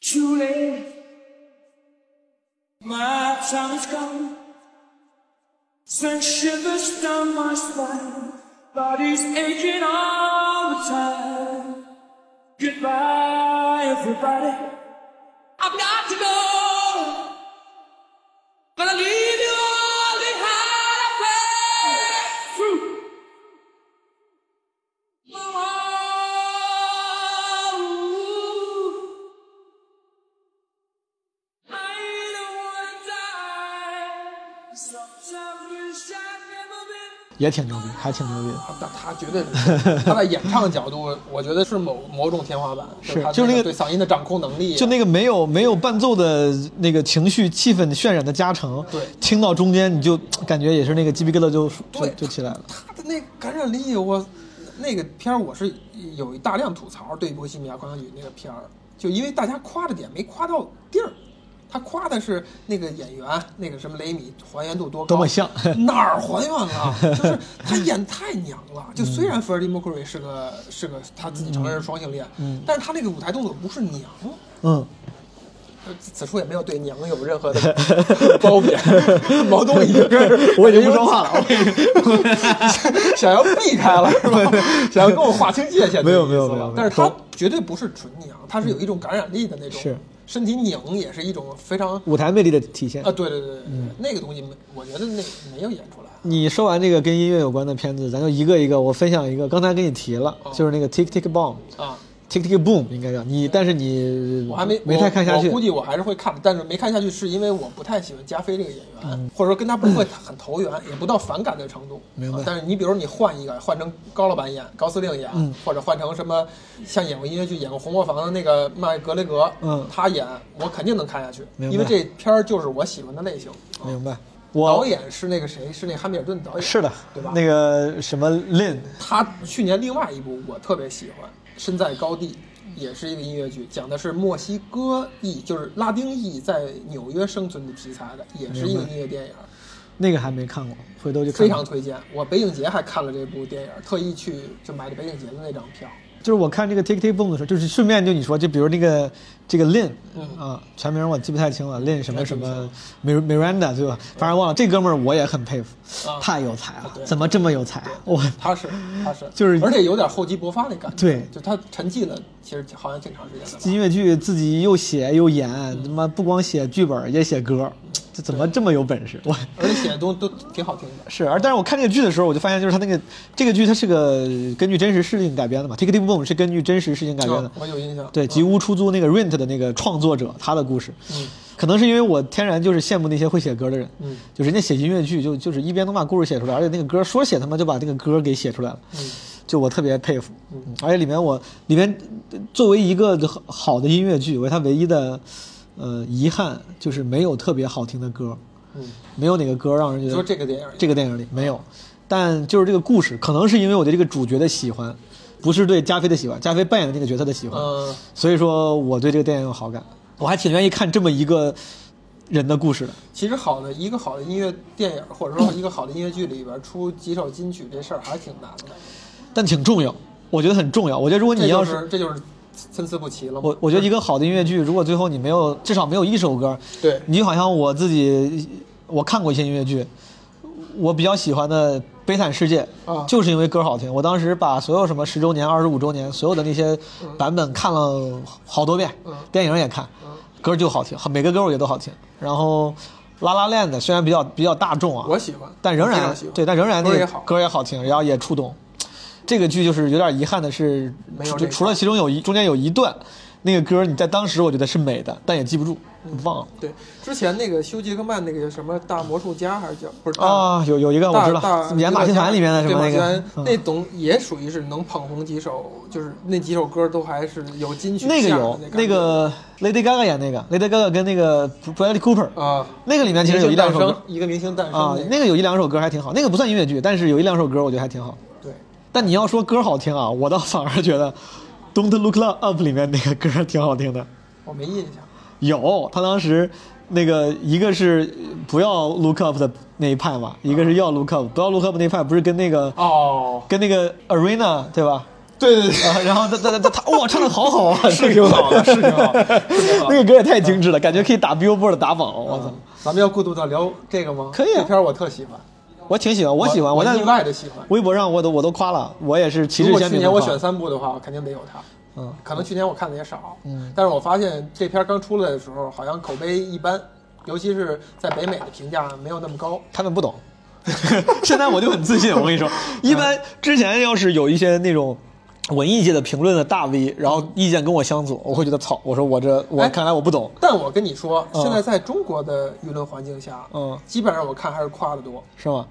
Truly, my time is gone. Send shivers down my spine, body's aching all the time. Goodbye, everybody. I've got to go. 也挺牛逼，还挺牛逼的。但他绝对是 他在演唱角度，我觉得是某某种天花板，他是就那个对嗓音的掌控能力，就那个没有没有伴奏的那个情绪气氛渲染的加成，对听到中间你就感觉也是那个鸡皮疙瘩就就就起来了。他的那感染力，我那个片儿我是有一大量吐槽对《波西米亚狂想曲》那个片儿，就因为大家夸的点没夸到地儿。他夸的是那个演员，那个什么雷米还原度多高，多么像哪儿还原了？就是他演太娘了。就虽然 Freddie Mercury 是个是个他自己承认是双性恋，但是他那个舞台动作不是娘。嗯，呃此处也没有对娘有任何的褒贬，毛东已经是我已经不说话了，我已经 想要避开了是吧？想要跟我划清界限，没有没有没有但是他绝对不是纯娘，他是有一种感染力的那种，是身体拧也是一种非常舞台魅力的体现啊，。对对对对，嗯那个东西没，我觉得那没有演出来。你说完这个跟音乐有关的片子，咱就一个一个，我分享一个，刚才给你提了，哦就是那个 Tick Tick Boom。啊，Tick Tick Boom 应该叫你，但是你我还没没太看下去。我我估计我还是会看的，但是没看下去是因为我不太喜欢加菲这个演员，或者说跟他不会很投缘，也不到反感的程度。明白啊但是你比如你换一个，换成高老板演，高司令演，嗯或者换成什么像演过音乐剧、演过《红磨坊》的那个麦格雷格，嗯他演我肯定能看下去，因为这片儿就是我喜欢的类型。明白。我导演是那个谁？是那汉密尔顿导演。是的，对吧？那个什么 Lin，他去年另外一部我特别喜欢，《身在高地》，也是一个音乐剧，讲的是墨西哥裔，就是拉丁裔在纽约生存的题材的，也是一个音乐电影，那个还没看过，回头就看。非常推荐。我北影节还看了这部电影，特意去就买的北影节的那张票。就是我看这个 Tick Tick Boom 的时候，就是顺便就你说，就比如那个这个 Lin 嗯啊，全名我记不太清了，Lin 什么什么 Miranda 对吧？反正忘了。这哥们儿我也很佩服，啊太有才了，怎么这么有才？我他是他是，就是而且有点厚积薄发那感觉。对就他沉寂了，其实好像挺长时间的。音乐剧自己又写又演，他妈不光写剧本也写歌，这怎么这么有本事？我而且写的都都挺好听的。是，而但是我看这个剧的时候，我就发现，就是他那个这个剧，它是个根据真实事情改编的嘛，《Tick Tick Boom》是根据真实事情改编的啊。我有印象。对，嗯吉屋出租那个 Rent 的那个创作者，他的故事，嗯可能是因为我天然就是羡慕那些会写歌的人，嗯就人家写音乐剧就就是一边能把故事写出来，而且那个歌说写他妈就把那个歌给写出来了，嗯就我特别佩服，嗯而且里面我里面呃作为一个好好的音乐剧，我觉得它唯一的呃遗憾就是没有特别好听的歌，嗯，没有哪个歌让人觉得说这个电影，这个电影里没有，但就是这个故事，可能是因为我对这个主角的喜欢，不是对加菲的喜欢，加菲扮演的那个角色的喜欢，嗯所以说我对这个电影有好感，我还挺愿意看这么一个人的故事的。其实好的一个好的音乐电影，或者说一个好的音乐剧里边出几首金曲，这事儿还挺难的。但挺重要，我觉得很重要。我觉得如果你要就是这就是参差不齐了嘛。我我觉得一个好的音乐剧，如果最后你没有至少没有一首歌，对你就好像我自己，我看过一些音乐剧，我比较喜欢的《悲惨世界》啊就是因为歌好听。我当时把所有什么十周年、二十五周年所有的那些版本看了好多遍，嗯电影也看，歌就好听，每个歌我觉得都好听。然后《拉拉链》的虽然比较比较大众啊，我喜欢，但仍然对，但仍然那个歌也好歌也好听，然后也触动。这个剧就是有点遗憾的是，除没有这个除了其中有一中间有一段，那个歌你在当时我觉得是美的，但也记不住，忘了。对，之前那个休杰克曼那个什么大魔术家还是叫不是大啊，有有一个我知道，演马戏团里面的什么那个。对马戏团，嗯。那种也属于是能捧红几首，就是那几首歌都还是有金曲那个有那个 Lady Gaga 演那个 Lady Gaga 跟那个 Bradley Cooper 啊，那个里面其实有一两首歌。一个明星诞生啊，那那个有一两首歌还挺好，那个不算音乐剧，但是有一两首歌我觉得还挺好。对，但你要说歌好听啊，我倒反而觉得《Don't Look Up》里面那个歌挺好听的。我没印象。有，他当时那个一个是不要 look up 的那一派嘛，一个是要 look up，不要 look up 那一派不是跟那个哦，跟那个 Arena 对吧？对对对，啊，然后他他他他哇，唱的好好啊，是挺好的，是挺好。那个歌也太精致了，感觉可以打 Billboard 打榜，我操！咱们要过渡到聊这个吗？可以啊这片儿我特喜欢，我挺喜欢，我喜欢，在我意外的喜欢。微博上我都我都夸了，我也是旗如果去帜鲜明地夸年我选三部的话，我肯定得有它。嗯，可能去年我看的也少，嗯，但是我发现这片儿刚出来的时候，好像口碑一般，尤其是在北美的评价没有那么高。他们不懂。现在我就很自信，我跟你说，一般之前要是有一些那种文艺界的评论的大 V，然后意见跟我相左，我会觉得操，我说我这我哎看来我不懂，但我跟你说，嗯。现在在中国的舆论环境下，嗯，基本上我看还是夸的多。是吗？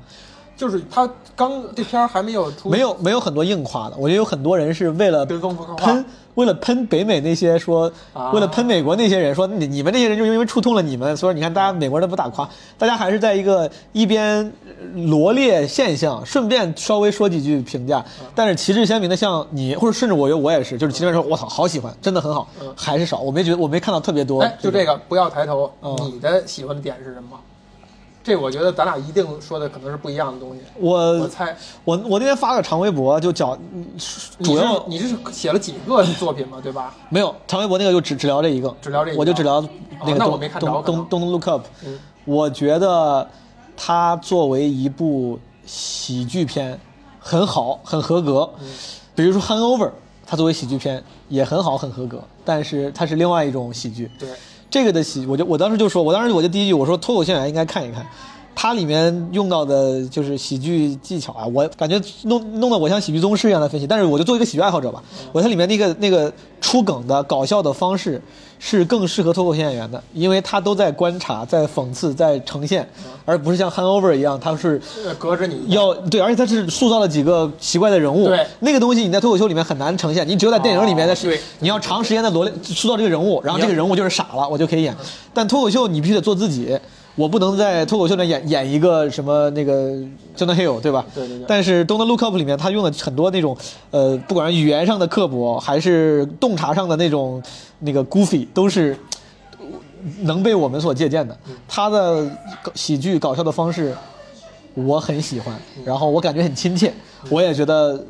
就是他刚这片儿还没有出，没有没有很多硬夸的，我觉得有很多人是为了跟风不说话。喷，为了喷北美那些说，啊。为了喷美国那些人说你你们这些人就因为触痛了你们，所以你看大家美国人都不打夸，大家还是在一个一边呃罗列现象，顺便稍微说几句评价，但是旗帜鲜明的像你或者甚至我觉得我也是，就是其他人说我操好喜欢，真的很好，还是少，我没觉得我没看到特别多，哎，就这个不要抬头，嗯。你的喜欢的点是什么？这我觉得咱俩一定说的可能是不一样的东西。我我猜，我我那天发个长微博就讲，主要你是写了几个作品嘛，对吧？没有长微博那个就只只聊这一个，只聊这一个我就只聊那个东那我没看着东东东 Look Up，嗯我觉得它作为一部喜剧片很好，很合格。嗯比如说《Hangover》，它作为喜剧片也很好，很合格，但是它是另外一种喜剧。对，这个的喜，我就我当时就说，我当时我就第一句我说脱口秀演员应该看一看，它里面用到的就是喜剧技巧啊，我感觉弄弄得我像喜剧宗师一样的分析，但是我就做一个喜剧爱好者吧，我它里面那个那个出梗的搞笑的方式是更适合脱口秀演员的，因为他都在观察、在讽刺、在呈现，而不是像 Hangover 一样，他是呃隔着你要对，而且他是塑造了几个奇怪的人物。对。那个东西你在脱口秀里面很难呈现，你只有在电影里面的是，哦对。你要长时间的罗列塑造这个人物，然后这个人物就是傻了，我就可以演。但脱口秀你必须得做自己，我不能在脱口秀里演演一个什么那个 Jonah Hill，对吧？对对对但是《Don't Look Up》里面他用了很多那种呃，不管是语言上的刻薄，还是洞察上的那种那个 goofy，都是。能被我们所借鉴的，他的喜剧搞笑的方式，我很喜欢，然后我感觉很亲切，我也觉得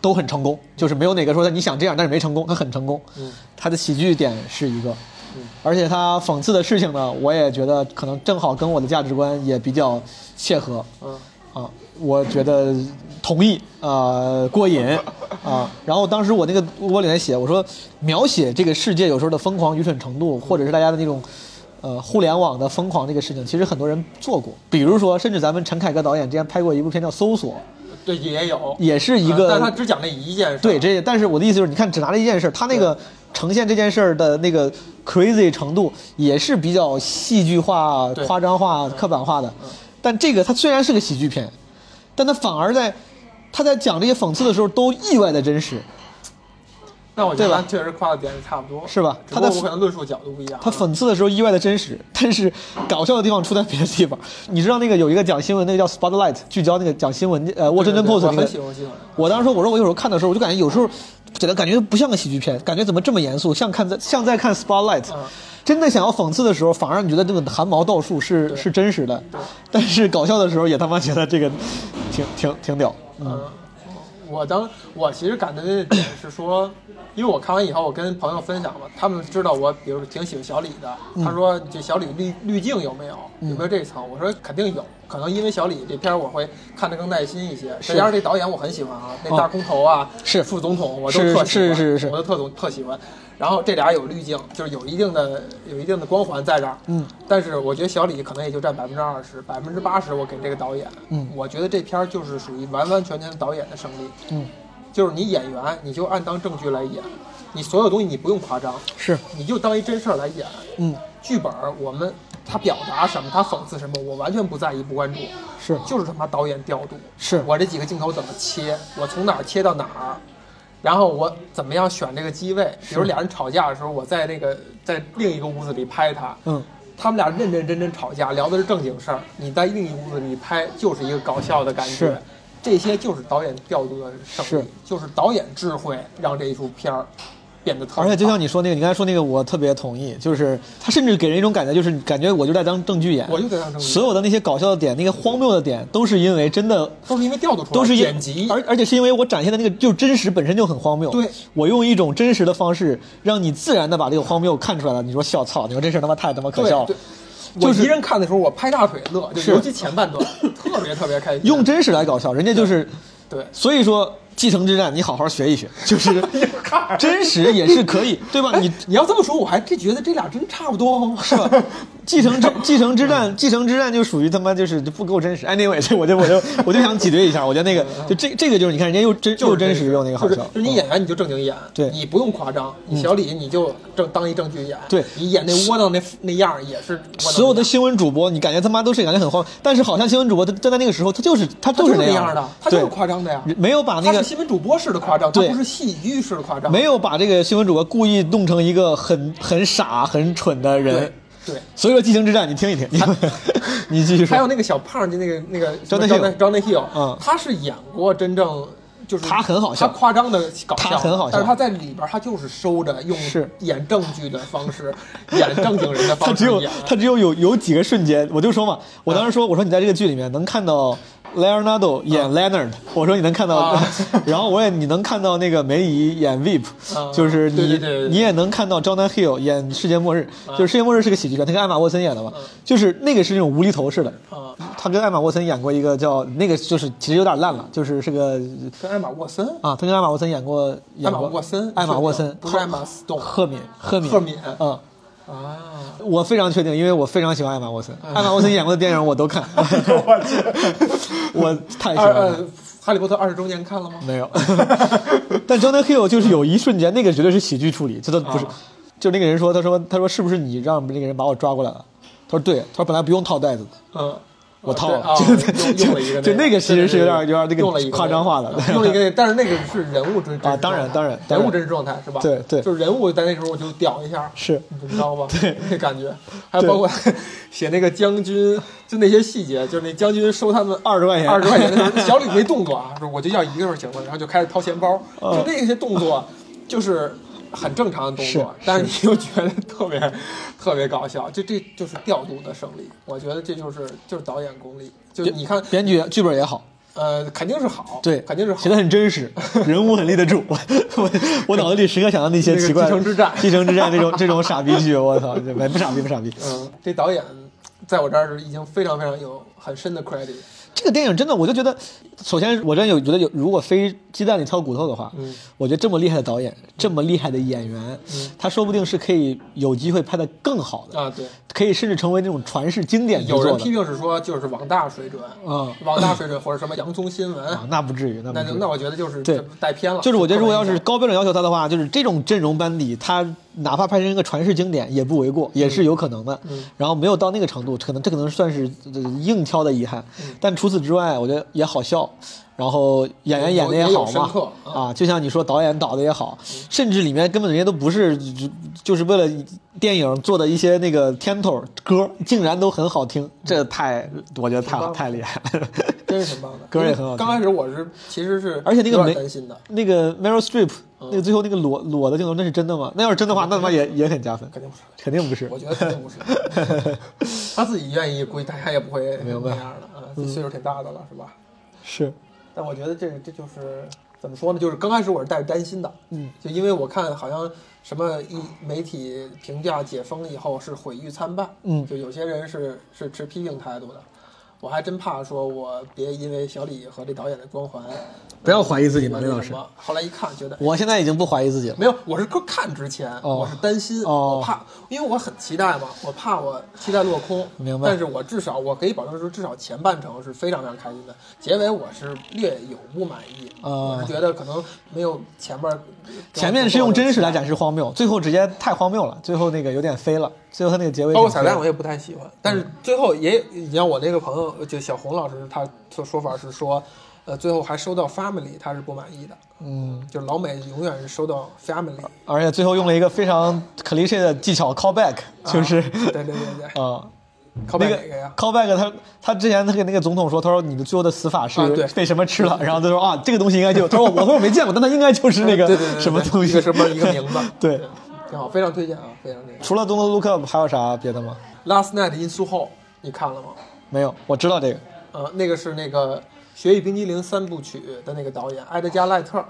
都很成功，就是没有哪个说你想这样但是没成功，他很成功。他的喜剧点是一个，而且他讽刺的事情呢，我也觉得可能正好跟我的价值观也比较切合。嗯啊，我觉得同意啊、过瘾啊。然后当时我那个微博里面写，我说描写这个世界有时候的疯狂愚蠢程度，或者是大家的那种。呃，互联网的疯狂这个事情，其实很多人做过。比如说，甚至咱们陈凯歌导演之前拍过一部片叫《搜索对也有》，，也是一个，但他只讲那一件事。对，这但是我的意思就是，你看只拿了一件事，他那个呈现这件事儿的那个 crazy 程度，也是比较戏剧化、夸张化、刻板化的。但这个它虽然是个喜剧片，但它反而在他在讲这些讽刺的时候都意外的真实。那我觉对吧得确实夸的点也差不多，是吧他的我可能论述角度不一样。他讽刺的时候意外的真实，但是搞笑的地方出在别的地方。你知道那个有一个讲新闻，那个叫 Spotlight，聚焦那个讲新闻，呃，我那个很喜欢新闻。我当时说，我说我有时候看的时候，我就感觉有时候觉得感觉不像个喜剧片，感觉怎么这么严肃，像看在像在看 Spotlight。真的想要讽刺的时候，反而你觉得这个汗毛倒竖是是真实的，但是搞笑的时候也他妈觉得这个挺挺挺屌。嗯，我当我其实感觉的点是说，因为我看完以后，我跟朋友分享嘛，他们知道我，比如挺喜欢小李的，嗯。他说这小李滤滤镜有没有，有没有这一层？我说肯定有，可能因为小李这片儿我会看得更耐心一些，再加上这导演我很喜欢啊，那大空头啊，是。副总统我都特喜欢，是是是。我都特总特喜欢。然后这俩有滤镜，就是有一定的有一定的光环在这儿，嗯，但是我觉得小李可能也就占百分之二十，百分之八十我给这个导演，嗯。我觉得这片儿就是属于完完全全导演的胜利，嗯，就是你演员你就按当正剧来演，你所有东西你不用夸张，是，你就当一真事儿来演，嗯，剧本儿我们他表达什么，他讽刺什么，我完全不在意不关注，是就是他妈导演调度，是。我这几个镜头怎么切，我从哪儿切到哪儿，然后我怎么样选这个机位，比如俩人吵架的时候，我在那个在另一个屋子里拍他，嗯，他们俩认认真真吵架，聊的是正经事儿，你在另一屋子里拍就是一个搞笑的感觉是，这些就是导演调度的胜是利，就是导演智慧让这一出片儿变得特别而且就像你说那个，你刚才说那个，我特别同意，就是他甚至给人一种感觉，就是感觉我就在当正剧演，我就在当正剧所有的那些搞笑的点，那个荒谬的点，都是因为真的都是因为调度出来，都是因剪辑，而而且是因为我展现的那个就真实本身就很荒谬。对，我用一种真实的方式，让你自然的把这个荒谬看出来了。你说笑操，你说这事儿他妈太他妈可笑了对。就是我一人看的时候，我拍大腿乐，就尤其前半段 特别特别开心。用真实来搞笑，人家就是，对所以说继承之战，你好好学一学，就是真实也是可以，对吧？你你要这么说，我还真觉得这俩真差不多哦，是吧？继承之 继承之战，继承之战就属于他妈就是不够真实。anyway，这我就我就我就想挤兑一下，我觉得那个就这这个就是你看人家又真就是又真实又那个好笑，就是你演员你就正经演，对。你不用夸张，你小李你就正当一正剧演，对。你演那窝囊那那样也是所有的新闻主播，你感觉他妈都是感觉很慌，但是好像新闻主播他站在那个时候，他就是他他就是那那样的，他就是夸张的呀，没有把那个新闻主播式的夸张，他对不是戏剧式的夸张，没有把这个新闻主播故意弄成一个很很傻很蠢的人对。所以说《激情之战》，你听一听，你 你继续说。还有那个小胖，就那个那个 Jonah Hill Jonah Hill，嗯他是演过真正就是他很好笑他夸张的搞笑，他很好笑但是他在里边他就是收着用是演正剧的方式，演正经人的方式他只有。他只有有有几个瞬间，我就说嘛，我当时说，我说你在这个剧里面能看到 Leonardo 演 Leonard，我说你能看到啊，然后我也你能看到那个梅姨演 Vip，啊就是你对对对对你也能看到 Jonah Hill 演世界末日，就是世界末日是个喜剧片，他跟艾玛沃森演的嘛，就是那个是那种无厘头式的，啊，他跟艾玛沃森演过一个叫那个就是其实有点烂了，就是是个跟艾玛沃森，啊，他跟艾玛沃森演过演过艾玛沃森艾玛沃森不是艾玛斯顿赫敏赫敏赫敏嗯。啊，我非常确定，因为我非常喜欢艾玛沃森，艾玛沃森演过的电影我都看，我太喜欢了。哈利波特二十周年看了吗？没有，但 Jonah Hill 就是有一瞬间，那个绝对是喜剧处理，这都不是。啊。就那个人说，他说他说是不是你让那个人把我抓过来了？他说对，他说本来不用套袋子的，嗯，我套了。就用用了一个就那个其实是有点有点那个夸张化的 用了一个，但是那个是人物真啊当然当然人物真实状态是吧？对对。就是人物在那时候我就屌一下，是你知道吧？对，那感觉，还有包括写那个将军，就那些细节，就是那将军收他们二十块钱二十块钱的时候，小李没动作啊，说我就要一个就行了，然后就开始掏钱包，嗯就那些动作就是。很正常的动作是，但是你又觉得特别特别搞笑，就这就是调度的胜利。我觉得这就是就是导演功力。就你看，编剧剧本也好，呃，肯定是好，对，肯定是好写的很真实，人物很立得住。我我我脑子里时刻想到那些奇怪的继承之战继承之战这种这种傻逼剧，我操，这不傻逼不傻逼。嗯，这导演在我这儿是已经非常非常有很深的 credit。这个电影真的，我就觉得，首先我真有觉得有，如果非鸡蛋里挑骨头的话，嗯我觉得这么厉害的导演，这么厉害的演员，他说不定是可以有机会拍的更好的，啊，对，可以甚至成为那种传世经典有人批。评是说就是网大水准，嗯网大水准或者什么洋葱新闻，啊，那不至于，那不至于。那那我觉得就是对带偏了。就是我觉得，如果要是高标准要求他的话，就是这种阵容班底，他哪怕拍成一个传世经典也不为过，也是有可能的。嗯然后没有到那个程度，可能这可能算是呃硬挑的遗憾。嗯但除此之外，我觉得也好笑，然后演员演的也好嘛，啊，就像你说导演导的也好，甚至里面根本人家都不是就就是为了电影做的一些那个片头歌，竟然都很好听，这太我觉得太挺棒的太厉害了。真是挺棒的，歌也很好听。刚开始我是其实是而且那个有没担心的，那个 Meryl Streep，那个最后那个裸裸的镜头，那是真的吗？那要是真的话，那他妈也也很加分，肯定不是。肯定不是。我觉得肯定不是，他自己愿意，估计大家也不会那样的啊，岁数挺大的了，是吧？是，但我觉得这这就是怎么说呢？就是刚开始我是带着担心的，嗯，就因为我看好像什么一媒体评价解封以后是毁誉参半，嗯就有些人是是持批评态度的，我还真怕说我别因为小李和这导演的光环，不要怀疑自己嘛那刘老师后来一看觉得。我现在已经不怀疑自己了。没有，我是看之前，哦我是担心，哦我怕，因为我很期待嘛，我怕我期待落空。明白但是我至少我可以保证说，至少前半程是非常非常开心的，结尾我是略有不满意。哦我是觉得可能没有前面。前面是用真实来展示荒谬，最后直接太荒谬了，最后那个有点飞了，最后他那个结尾包括彩蛋我也不太喜欢，但是最后也，你像我那个朋友，就小红老师，他的说法是说，呃，最后还收到 family，他是不满意的，嗯，就是老美永远是收到 family，而且最后用了一个非常 cliche 的技巧 callback，就是对对对对，啊。靠那个背哪个呀？callback，他他之前他给那个总统说，他说你的最后的死法是被什么吃了，然后他说啊，这个东西应该就，他说我说我没见过，但他应该就是那个 对对对对什么东西，什么一个名字，对，挺好，非常推荐啊，非常推荐。除了《Don't Look Up》还有啥别的吗？Last Night in Soho，你看了吗？没有，我知道这个。呃，那个是那个《雪与冰激凌》三部曲的那个导演埃德加·赖特，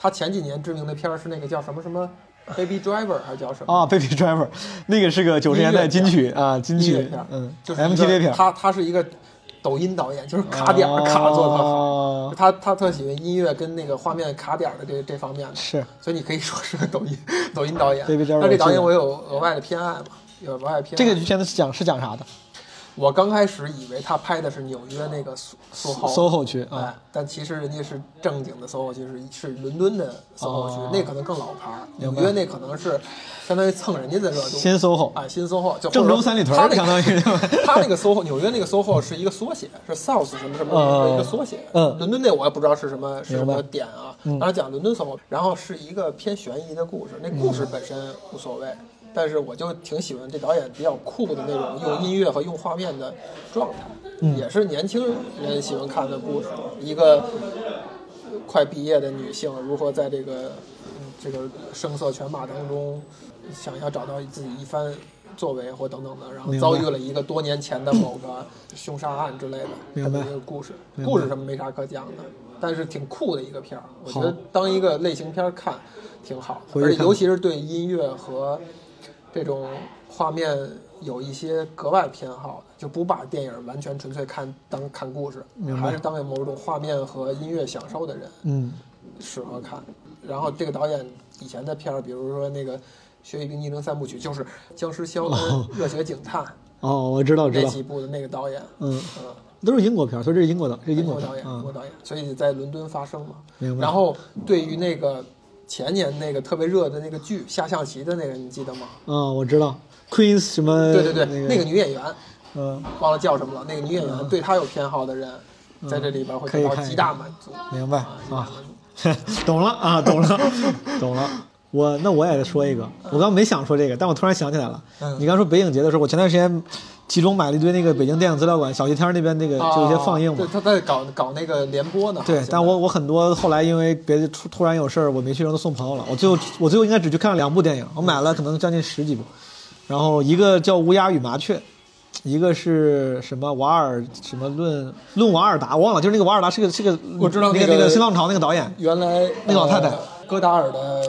他前几年知名的片儿是那个叫什么什么 Baby Driver 还是叫什么？啊，《Baby Driver》那个是个九十年代金曲啊，金曲片，嗯就是，MTV 片，他他是一个抖音导演，就是卡点儿卡做的特好。哦他他特喜欢音乐跟那个画面卡点儿的这这方面的，是所以你可以说是个抖音 抖音导演。Baby Driver 但这导演我我有额外的偏爱嘛，有额外偏爱。这个片子是讲是讲啥的？我刚开始以为他拍的是纽约那个 SOHO 区啊哎，但其实人家是正经的 SOHO 区，是是伦敦的 SOHO 区，哦那可能更老牌纽约那可能是相当于蹭人家的热度。新 SOHO 啊，新 SOHO 就郑州三里屯相当于他那个 SOHO，纽约那个 SOHO 是一个缩写，是 South 什么什么的一个缩写。嗯伦敦那我也不知道是什么是什么点啊。嗯当时讲伦敦 SOHO，然后是一个偏悬疑的故事，那故事本身无所谓。但是我就挺喜欢这导演比较酷的那种用音乐和用画面的状态，嗯也是年轻人喜欢看的故事。一个快毕业的女性如何在这个嗯这个声色犬马当中，想要找到自己一番作为或等等的，然后遭遇了一个多年前的某个凶杀案之类的这明白么一个故事。故事什么没啥可讲的，但是挺酷的一个片儿。我觉得当一个类型片儿看挺好而且尤其是对音乐和这种画面有一些格外偏好的，就不把电影完全纯粹看当看故事还是当为某种画面和音乐享受的人嗯，适合看。然后这个导演以前的片儿，比如说那个《血与冰激凌三部曲》，就是《僵尸肖恩》哦热血警探》哦，我知道知道，那几部的那个导演，嗯，嗯。都是英国片儿，所以这是英国的，这是英国导演，英啊国，导演，所以在伦敦发生嘛。明白然后对于那个前年那个特别热的那个剧下象棋的那个，你记得吗？嗯，我知道，Queen 什么？对对对，那那个女演员嗯，忘了叫什么了。那个女演员对她有偏好的人，在这里边会得到极大满足。明白。啊，懂了。啊，懂了，懂了。我那我也说一个，我刚没想说这个，但我突然想起来了。嗯。你刚说北影节的时候，我前段时间集中买了一堆那个北京电影资料馆小西天那边那个就一些放映嘛对，。他在搞搞那个联播呢。对但我我很多后来因为别的突突然有事儿，我没去，然后都送朋友了。我最后我最后应该只去看了两部电影，我买了可能将近十几部，然后一个叫《乌鸦与麻雀》，一个是什么瓦尔什么论论瓦尔达，我忘了，就是那个瓦尔达是个是个我知道那个那个新浪潮那个导演，原来那个老太太呃戈达尔的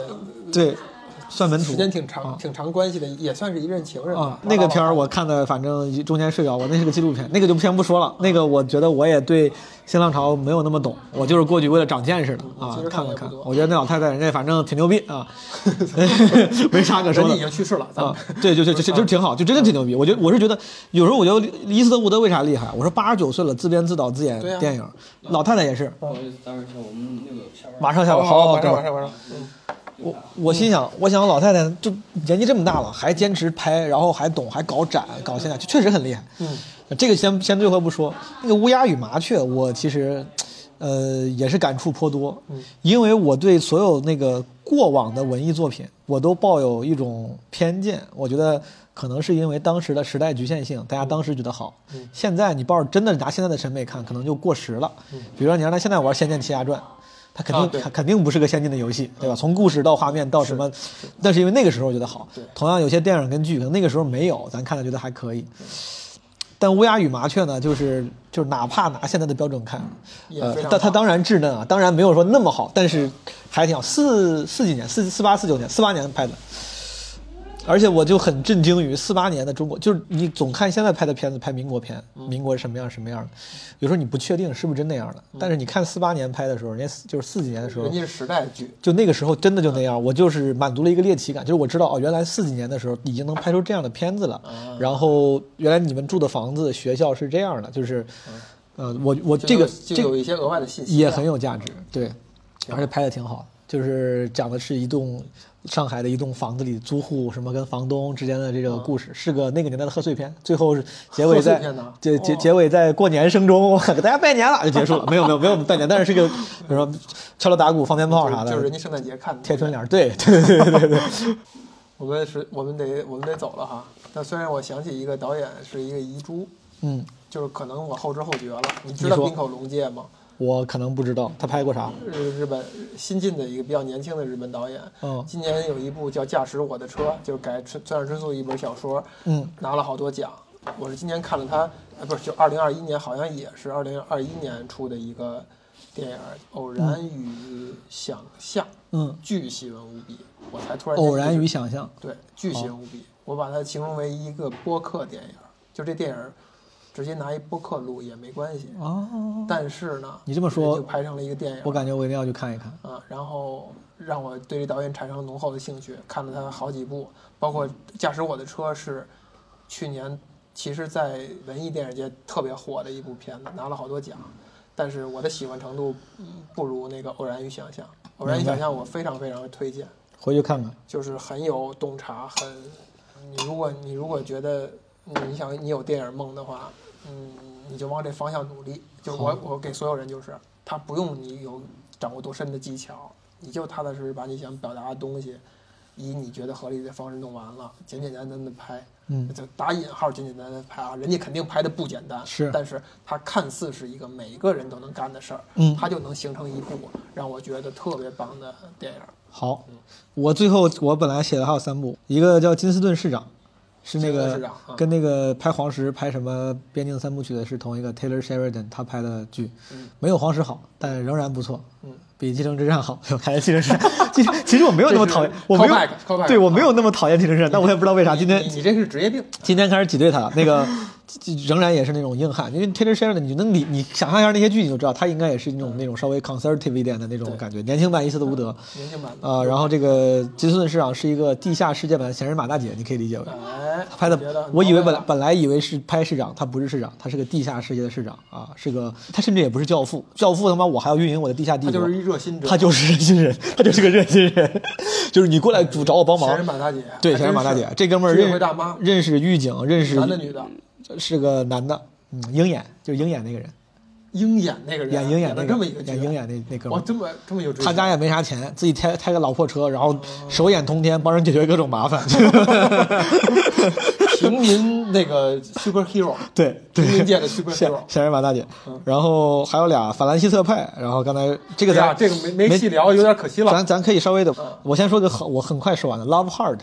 对，算门徒时间挺长、啊挺长关系的，也算是一任情人吧啊，那个片儿我看的，反正中间睡着我，那是个纪录片，那个就先不说了。那个我觉得我也对新浪潮没有那么懂，我就是过去为了长见识的啊，看了看。我觉得那老太太人家反正挺牛逼啊，没啥可说的人家已。经去世了，咱们啊，对，就就就就就挺好，就真的挺牛逼。我觉得我是觉得，有时候我觉得伊斯特伍德为啥厉害？我说八十九岁了，自编自导自演电影，老太太也是，不好意思，待会儿一下我们那个下班。马上下班，好好，马上等会儿马上马上，嗯，我我心想，我想老太太就年纪这么大了，还坚持拍，然后还懂，还搞展，搞现在，就确实很厉害。嗯，这个先先最后不说，那个乌鸦与麻雀，我其实，呃，也是感触颇多。嗯，因为我对所有那个过往的文艺作品，我都抱有一种偏见。我觉得可能是因为当时的时代局限性，大家当时觉得好，嗯现在你抱着真的拿现在的审美看，可能就过时了。比如说你让他现在玩《仙剑奇侠传》。它肯定、啊肯定不是个先进的游戏，对吧？从故事到画面到什么，但是因为那个时候觉得好。同样，有些电影跟剧可能那个时候没有，咱看了觉得还可以。但乌鸦与麻雀呢，就是就是哪怕拿现在的标准看，呃但它当然稚嫩啊，当然没有说那么好，但是还挺好。四四几年，四四八四九年，四八年拍的，而且我就很震惊于四八年的中国，就是你总看现在拍的片子，拍民国片，嗯。民国是什么样什么样的，有时候你不确定是不是真那样的，但是你看四八年拍的时候，人家就是四几年的时候人，家是时代剧，就那个时候真的就那样，我就是满足了一个猎奇感，就是我知道哦，原来四几年的时候已经能拍出这样的片子了，然后原来你们住的房子、学校是这样的，就是，呃，我我这个就这个有一些额外的信息，也很有价值，对，而且拍的挺好，就是讲的是一栋上海的一栋房子里租户什么跟房东之间的这个故事，是个那个年代的贺岁片，最后是结尾在结结哦结尾在过年声中给大家拜年了就结束了，没有没有没有拜年，但是是个比如说敲锣打鼓、放鞭炮啥的，就是人家圣诞节看的贴春联儿，对对对对对对，我们是，我们得，我们得走了哈。但虽然我想起一个导演是一个遗珠，嗯，就是可能我后知后觉了。你知道滨口龙介吗？我可能不知道他拍过啥，日日本新晋的一个比较年轻的日本导演。嗯今年有一部叫《驾驶我的车》，就是改村村上春树一本小说，嗯拿了好多奖。我是今年看了他，呃，不是，就二零二一年，好像也是二零二一年出的一个电影《偶然与想象》，嗯，巨细文无比。我才突然偶然与与想象，对，巨细无比。我把它形容为一个播客电影，就这电影直接拿一播客录也没关系。哦，但是呢，你这么说就拍成了一个电影。我感觉我一定要去看一看。啊，然后让我对这导演产生了浓厚的兴趣，看了他好几部，包括《驾驶我的车》是去年其实在文艺电影界特别火的一部片子，拿了好多奖，但是我的喜欢程度嗯不如那个《偶然与想象》。《偶然与想象》我非常非常推荐，回去看看。就是很有洞察，很你如果你如果觉得你想你有电影梦的话，嗯，你就往这方向努力。就我我给所有人就是，他不用你有掌握多深的技巧，你就踏踏实实把你想表达的东西，以你觉得合理的方式弄完了，简简单单的拍。嗯就打引号简简单单拍啊，人家肯定拍的不简单，是但是它看似是一个每一个人都能干的事儿，嗯它就能形成一部让我觉得特别棒的电影。好，我最后我本来写的还有三部，一个叫金斯顿市长，是那个跟那个拍黄石、拍什么边境三部曲的是同一个 Taylor Sheridan 他拍的剧，没有黄石好，但仍然不错，嗯，比《继承之战》好。我看《继承之战》，其实其实我没有那么讨厌，我没有对我没有那么讨厌《继承之战》，但我也不知道为啥今天你你这是职业病，今天开始挤兑他了。那个仍然也是那种硬汉，因为 Taylor Sheridan 你就能理，你想象一下那些剧，你就知道他应该也是那种那种稍微 conservative 一点的那种感觉，年轻版伊斯特伍德。年轻版然后这个金斯顿市长是一个地下世界版的闲人马大姐，你可以理解为。哎，他拍的我以为本来本来以为是拍市长，他不是市长，他是个地下世界的市长啊，是个他甚至也不是教父，教父他妈我还要运营我的地下帝国，他就是一热心者，他就是热心人，他就是个热心人，就是你过来主找我帮忙。闲人，马大姐，对，还闲人马大，姐。这哥们儿认识大妈，认识狱警，认识男的女的，是个男的，嗯，鹰眼就是鹰眼那个人，鹰眼那个人演鹰眼那个演这么一个演鹰眼那那哥们儿，哇，这么这么有他家也没啥钱，自己开开个老破车，然后手眼通天，帮人解决各种麻烦。平民那个 superhero，对 对，平民界的 superhero。闲人马大姐，然后还有俩法兰西特派，然后刚才这个咱哎，这个没没细聊，有点可惜了。咱咱可以稍微的嗯，我先说个很我很快说完的《Love Heart》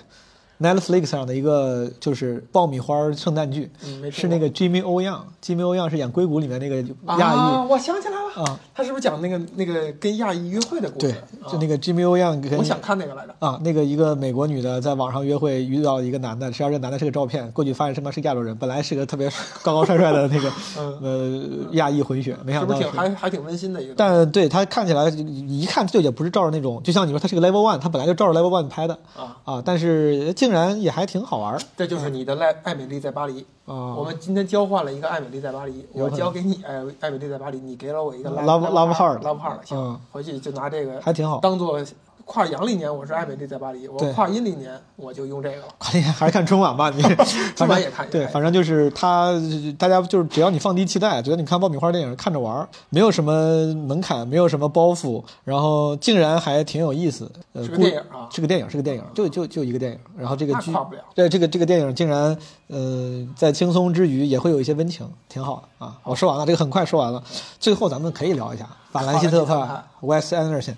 ，Netflix 上的一个就是爆米花圣诞剧是那个 Jimmy O Yang，Jimmy O Yang 是演《硅谷》里面那个亚啊，裔，我想起来了。啊，他是不是讲那个那个跟亚裔约会的故对事？，就那个，Jimmy O 跟我想看那个来着。啊，那个一个美国女的在网上约会，遇到一个男的，实际上这男的是个照片，过去发现他妈是亚洲人，本来是个特别高高帅帅的那个 呃亚裔混血，没想到还还挺温馨的一个？但对他看起来一看就也不是照着那种，就像你说他是个 level one，他本来就照着 level one 拍的。啊。啊，但是竟然也还挺好玩儿。这就是你的爱爱美丽在巴黎。啊。我们今天交换了一个爱美丽在巴黎，我交给你爱爱美丽在巴黎，你给了我一个 Love- Love Heart love heart，行嗯，回去就拿这个还挺好。当做跨阳历年我是爱美丽在巴黎，我跨阴历年我就用这个了。快点，还是看春晚吧，你 春晚也看对，反正就是他，大家就是只要你放低期待，觉得你看爆米花电影看着玩儿，没有什么门槛，没有什么包袱，然后竟然还挺有意思。呃，是个电影啊是个电影，是个电影，就就就一个电影。然后这个剧那跨不了，这这个这个电影竟然，呃，在轻松之余也会有一些温情，挺好的啊。我说完了，这个很快说完了。最后咱们可以聊一下法兰西特派 Wes Anderson。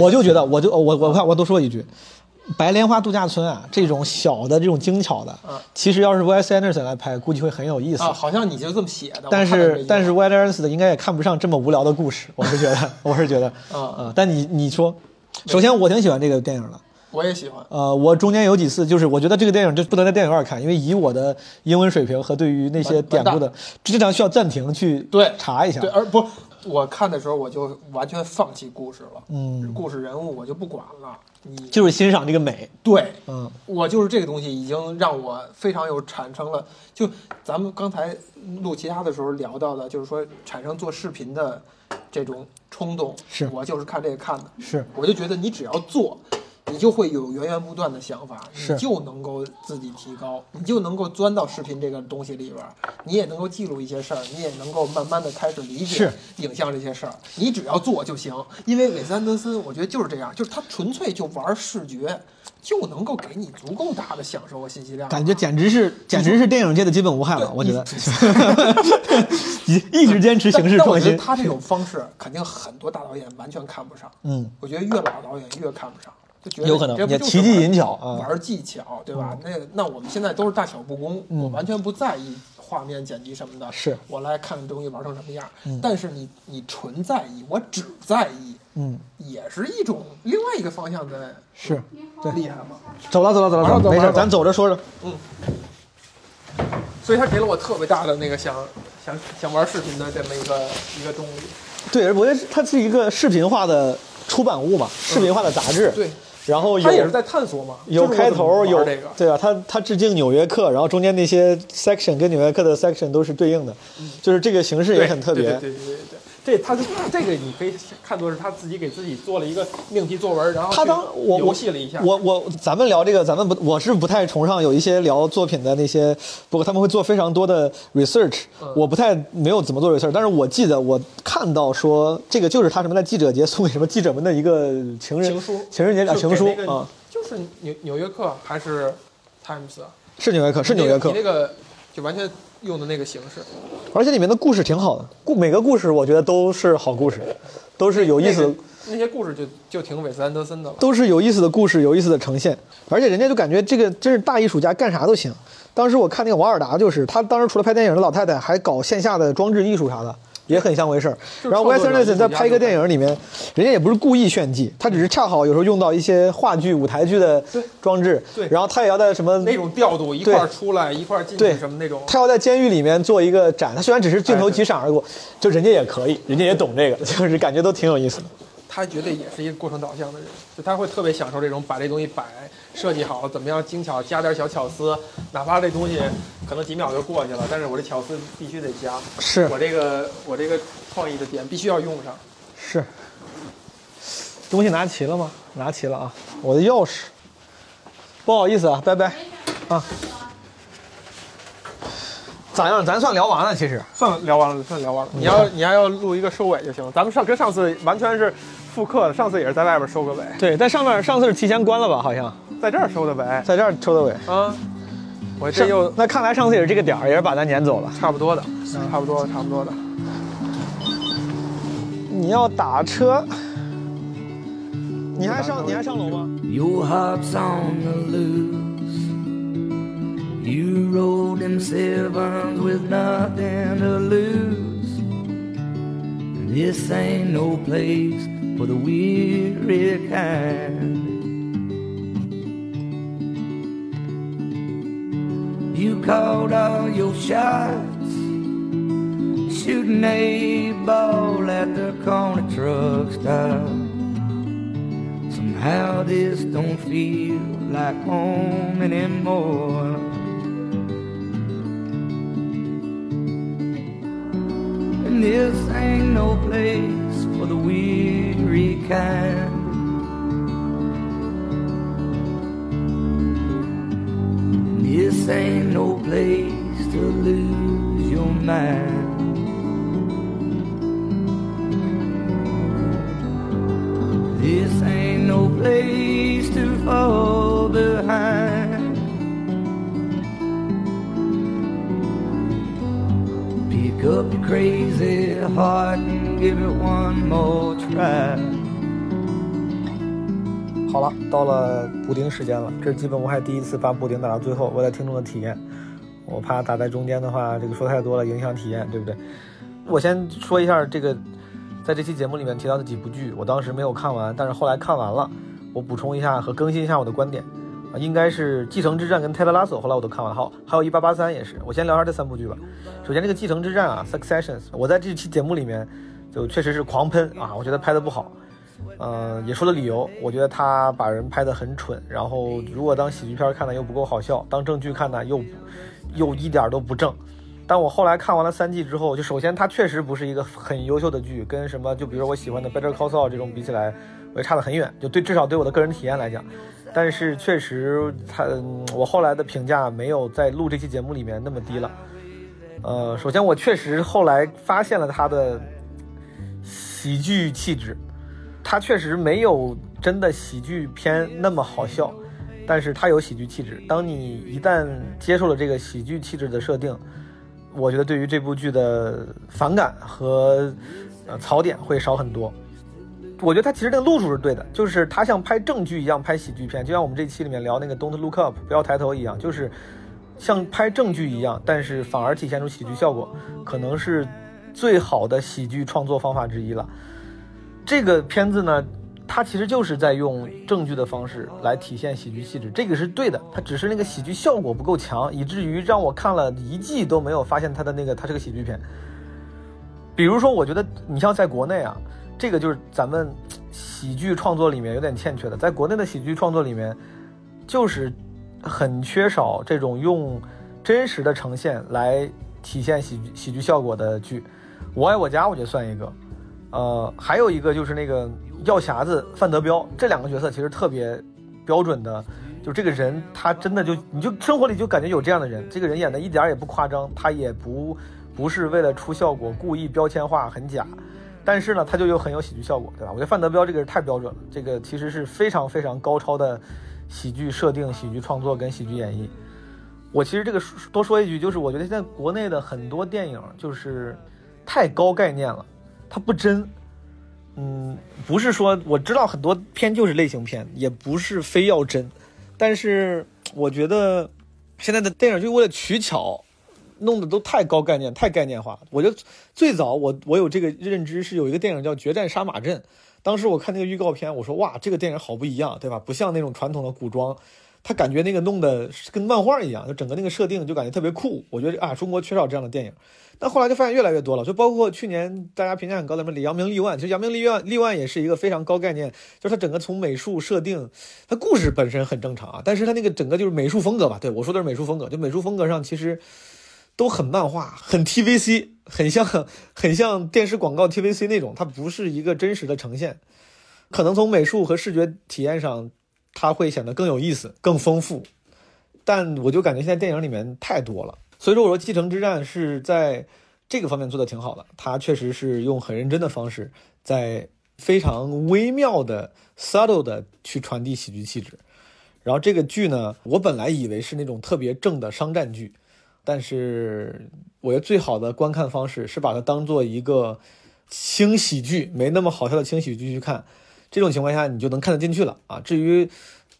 我就觉得，我就我我看我多说一句，白莲花度假村啊，这种小的这种精巧的嗯，其实要是 Wes Anderson 来拍，估计会很有意思。啊，好像你就这么写的。但是但是页 Wes Anderson 应该也看不上这么无聊的故事，我是觉得，我是觉得，嗯啊，但你你说，首先我挺喜欢这个电影的。我也喜欢。呃，我中间有几次就是我觉得这个电影就不能在电影院看，因为以我的英文水平和对于那些典故的完，经常需要暂停去对查一下对，。而不，我看的时候我就完全放弃故事了，嗯，故事人物我就不管了。你就是欣赏这个美。对，嗯。我就是这个东西已经让我非常有产生了，就咱们刚才录其他的时候聊到的，就是说产生做视频的这种冲动，是。我就是看这个看的，是。我就觉得你只要做，你就会有源源不断的想法，你就能够自己提高，你就能够钻到视频这个东西里边儿，你也能够记录一些事儿，你也能够慢慢的开始理解影像这些事儿。你只要做就行，因为韦斯安德森，我觉得就是这样，就是他纯粹就玩视觉，就能够给你足够大的享受和信息量。感觉简直是简直是电影界的基本无害了，我觉得，一一直坚持形式但但我创新。觉得他这种方式，肯定很多大导演完全看不上。嗯，我觉得越老导演越看不上，就觉得有可能也奇技玩淫巧啊玩技巧，对吧？那那我们现在都是大巧不工，嗯我完全不在意画面剪辑什么的。是我来看东西玩成什么样。嗯但是你你纯在意，我只在意，嗯，也是一种另外一个方向的是对。厉害吗。走了走了走了走了，没事，咱走着说着。嗯。所以他给了我特别大的那个想想想玩视频的这么一个一个动力。对，我觉得它是一个视频化的出版物嘛，视频化的杂志。对，然后也是在探索嘛，有开头，有这个，对啊？它它致敬《纽约客》，然后中间那些 section 跟《纽约客》的 section 都是对应的，就是这个形式也很特别。对对对对对。这他这个，你可以看作是他自己给自己做了一个命题作文，然后他当我游戏了一下。我我咱们聊这个，咱们不我是不太崇尚有一些聊作品的那些，不过他们会做非常多的 research，、嗯我不太没有怎么做 research，但是我记得我看到说这个就是他什么在记者节送给什么记者们的一个情人情书，情人节啊情书啊，就是纽纽约客还是 Times 啊？是纽约客是纽约客你那个就完全用的那个形式，而且里面的故事挺好的，故每个故事我觉得都是好故事，都是有意思的。那个那些故事就就挺韦斯安德森的了。都是有意思的故事，有意思的呈现，而且人家就感觉这个真是大艺术家，干啥都行。当时我看那个王尔达，就是他当时除了拍电影的老太太，还搞线下的装置艺术啥的，也很像回事儿。然后 Wes Anderson 在拍一个电影里面，人家也不是故意炫技，他只是恰好有时候用到一些话剧、舞台剧的装置，对然后他也要在什么那种调度，一块儿出来，一块儿进对去，什么那种。他要在监狱里面做一个展，他虽然只是镜头几闪而过，就人家也可以，人家也懂这个，就是感觉都挺有意思的。他绝对也是一个过程导向的人，就他会特别享受这种把这东西摆设计好，怎么样精巧，加点小巧思，哪怕这东西可能几秒就过去了，但是我这巧思必须得加，是我这个我这个创意的点必须要用上。是，东西拿齐了吗？拿齐了啊！我的钥匙，不好意思啊，拜拜，啊。咋样？咱算聊完了，其实。算聊完了，算聊完了。你要你还要录一个收尾就行了。咱们上跟上次完全是复刻的，上次也是在外边收个尾，对，在上面上次是提前关了吧？好像在这儿收的尾在这儿收的尾。啊。我这又那看来上次也是这个点儿，也是把咱撵走了。差不多的，差不多差不多的。你要打车，你还上你还上楼吗？Your heart's on the loose. You rolled them sevens with nothing to lose. This ain't no place for the weary kind. You called all your shots, shooting a ball at the corner truck stop. Somehow this don't feel like home anymore. And this ain't no place for the weary kind. This ain't no place to lose your mind. This ain't no place to fall behind. Pick up your crazy heart and give it one more try. 好了，到了补丁时间了，这是基本我还第一次把补丁打到最后，为了听众的体验，我怕打在中间的话，这个说太多了影响体验，对不对？我先说一下这个，在这期节目里面提到的几部剧，我当时没有看完，但是后来看完了，我补充一下和更新一下我的观点啊，应该是《继承之战》跟《泰德拉索》，后来我都看完了，好，还有一八八三也是。我先聊下这三部剧吧。首先这个《继承之战》啊，《Successions》，我在这期节目里面就确实是狂喷啊，我觉得拍的不好。呃，也说了理由，我觉得他把人拍得很蠢，然后如果当喜剧片看呢又不够好笑，当正剧看呢又又一点都不正。但我后来看完了三季之后，就首先它确实不是一个很优秀的剧，跟什么就比如说我喜欢的《Better Call Saul》这种比起来，我也差得很远。就对至少对我的个人体验来讲，但是确实它、嗯我后来的评价没有在录这期节目里面那么低了。呃，首先我确实后来发现了他的喜剧气质，他确实没有真的喜剧片那么好笑，但是他有喜剧气质。当你一旦接受了这个喜剧气质的设定，我觉得对于这部剧的反感和呃槽点会少很多。我觉得他其实那个路数是对的，就是他像拍正剧一样拍喜剧片，就像我们这期里面聊那个《Don't Look Up》不要抬头一样，就是像拍正剧一样，但是反而体现出喜剧效果，可能是最好的喜剧创作方法之一了。这个片子呢，它其实就是在用正剧的方式来体现喜剧气质，这个是对的。它只是那个喜剧效果不够强，以至于让我看了一季都没有发现它的那个它是个喜剧片。比如说，我觉得你像在国内啊，这个就是咱们喜剧创作里面有点欠缺的，在国内的喜剧创作里面，就是很缺少这种用真实的呈现来体现喜剧喜剧效果的剧。我爱我家，我觉得算一个。呃，还有一个就是那个药匣子范德彪，这两个角色其实特别标准的，就这个人他真的就你就生活里就感觉有这样的人，这个人演的一点儿也不夸张，他也不不是为了出效果故意标签化很假，但是呢他就有很有喜剧效果，对吧？我觉得范德彪这个人太标准了，这个其实是非常非常高超的喜剧设定、喜剧创作跟喜剧演绎。我其实这个说多说一句，就是我觉得现在国内的很多电影就是太高概念了，它不真。嗯，不是说我知道很多片就是类型片，也不是非要真，但是我觉得现在的电影就为了取巧，弄得都太高概念、太概念化。我觉得最早我我有这个认知是有一个电影叫《决战杀马镇》，当时我看那个预告片，我说哇，这个电影好不一样，对吧？不像那种传统的古装。他感觉那个弄的跟漫画一样，就整个那个设定就感觉特别酷。我觉得啊，中国缺少这样的电影。但后来就发现越来越多了，就包括去年大家评价很高的什么《李阳明立万》，其实《扬名立万》立万也是一个非常高概念，就是它整个从美术设定，它故事本身很正常啊，但是它那个整个就是美术风格吧，对我说的是美术风格，就美术风格上其实都很漫画，很 TVC，很像很像电视广告 TVC 那种，它不是一个真实的呈现，可能从美术和视觉体验上。它会显得更有意思、更丰富，但我就感觉现在电影里面太多了，所以说我说《继承之战》是在这个方面做的挺好的，它确实是用很认真的方式，在非常微妙的、subtle 的去传递喜剧气质。然后这个剧呢，我本来以为是那种特别正的商战剧，但是我觉得最好的观看方式是把它当做一个轻喜剧，没那么好笑的轻喜剧去看。这种情况下，你就能看得进去了啊。至于，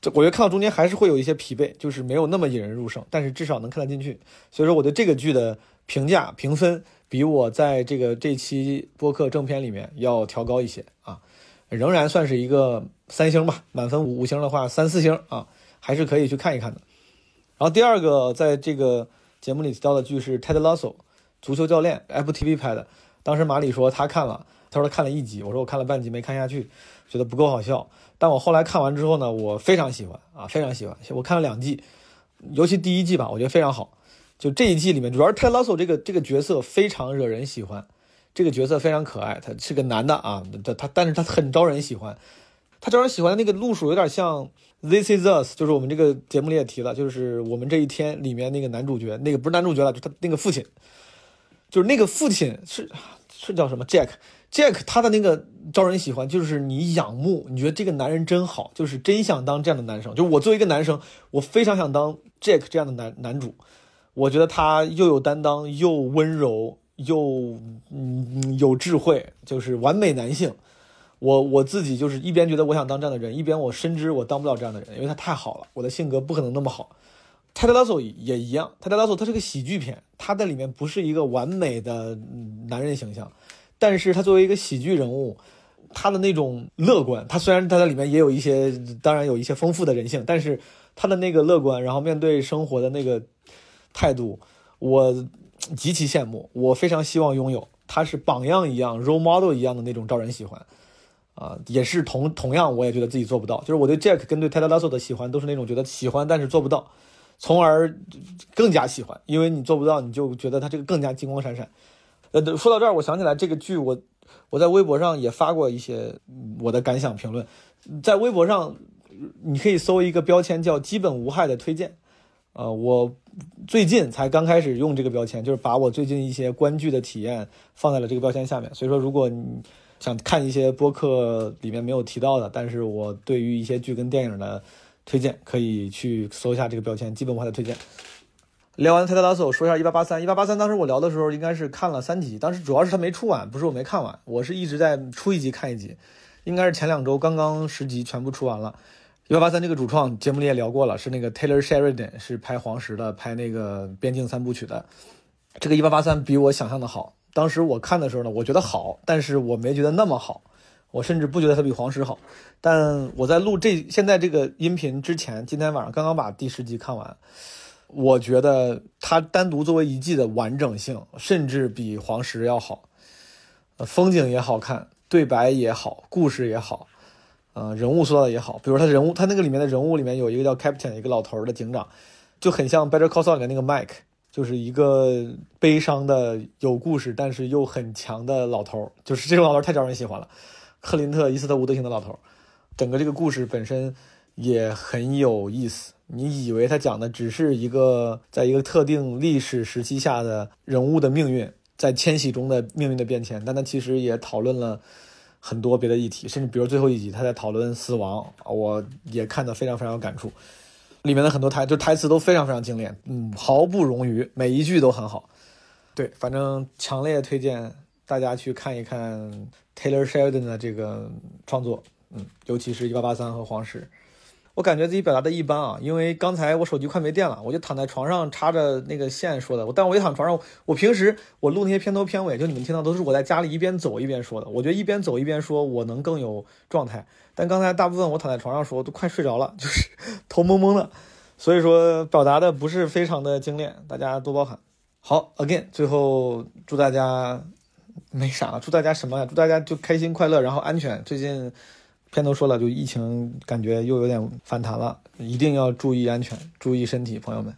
这我觉得看到中间还是会有一些疲惫，就是没有那么引人入胜，但是至少能看得进去。所以说，我对这个剧的评价评分比我在这个这期播客正片里面要调高一些啊，仍然算是一个三星吧，满分五五星的话三四星啊，还是可以去看一看的。然后第二个在这个节目里提到的剧是 Ted Lasso，足球教练，Apple TV 拍的。当时马里说他看了，他说他看了一集，我说我看了半集没看下去。觉得不够好笑，但我后来看完之后呢，我非常喜欢啊，非常喜欢。我看了两季，尤其第一季吧，我觉得非常好。就这一季里面，主要是泰拉索这个这个角色非常惹人喜欢，这个角色非常可爱，他是个男的啊，他他但是他很招人喜欢，他招人喜欢的那个路数有点像《This Is Us》，就是我们这个节目里也提了，就是我们这一天里面那个男主角，那个不是男主角了，就他那个父亲，就是那个父亲是是叫什么 Jack。Jack 他的那个招人喜欢，就是你仰慕，你觉得这个男人真好，就是真想当这样的男生。就我作为一个男生，我非常想当 Jack 这样的男男主。我觉得他又有担当，又温柔，又嗯有智慧，就是完美男性。我我自己就是一边觉得我想当这样的人，一边我深知我当不了这样的人，因为他太好了，我的性格不可能那么好。泰德拉索也一样，泰德拉索他是个喜剧片，他在里面不是一个完美的男人形象。但是他作为一个喜剧人物，他的那种乐观，他虽然他在里面也有一些，当然有一些丰富的人性，但是他的那个乐观，然后面对生活的那个态度，我极其羡慕，我非常希望拥有。他是榜样一样，role model 一样的那种招人喜欢，啊，也是同同样，我也觉得自己做不到。就是我对 Jack 跟对 Ted Lasso 的喜欢，都是那种觉得喜欢但是做不到，从而更加喜欢，因为你做不到，你就觉得他这个更加金光闪闪。呃，说到这儿，我想起来这个剧，我我在微博上也发过一些我的感想评论，在微博上你可以搜一个标签叫“基本无害”的推荐，呃，我最近才刚开始用这个标签，就是把我最近一些观剧的体验放在了这个标签下面。所以说，如果你想看一些播客里面没有提到的，但是我对于一些剧跟电影的推荐，可以去搜一下这个标签“基本无害”的推荐。聊完泰德拉索，说一下一八八三。一八八三当时我聊的时候，应该是看了三集，当时主要是它没出完，不是我没看完，我是一直在出一集看一集，应该是前两周刚刚十集全部出完了。一八八三这个主创节目里也聊过了，是那个 Taylor Sheridan，是拍黄石的，拍那个边境三部曲的。这个一八八三比我想象的好，当时我看的时候呢，我觉得好，但是我没觉得那么好，我甚至不觉得它比黄石好。但我在录这现在这个音频之前，今天晚上刚刚把第十集看完，我觉得它单独作为一季的完整性，甚至比黄石要好。呃，风景也好看，对白也好，故事也好，呃，人物塑造的也好。比如他人物，他那个里面的人物里面有一个叫 Captain，一个老头的警长，就很像《Better Call Saul》里面那个 Mike，就是一个悲伤的、有故事但是又很强的老头。就是这种老头太招人喜欢了，克林特·伊斯特伍德型的老头。整个这个故事本身也很有意思。你以为他讲的只是一个在一个特定历史时期下的人物的命运，在迁徙中的命运的变迁，但他其实也讨论了很多别的议题，甚至比如最后一集他在讨论死亡，我也看得非常非常有感触。里面的很多台就台词都非常非常精炼，嗯，毫不冗余，每一句都很好。对，反正强烈推荐大家去看一看 Taylor Sheridan 的这个创作，嗯，尤其是《一八八三》和《黄石》。我感觉自己表达的一般啊，因为刚才我手机快没电了，我就躺在床上插着那个线说的。我但我一躺床上，我平时我录那些片头片尾，就你们听到都是我在家里一边走一边说的。我觉得一边走一边说，我能更有状态。但刚才大部分我躺在床上说，都快睡着了，就是 头蒙蒙的，所以说表达的不是非常的精炼，大家多包涵。好，again，最后祝大家没啥，祝大家什么呀？祝大家就开心快乐，然后安全。最近。片头说了，就疫情感觉又有点反弹了，一定要注意安全，注意身体，朋友们。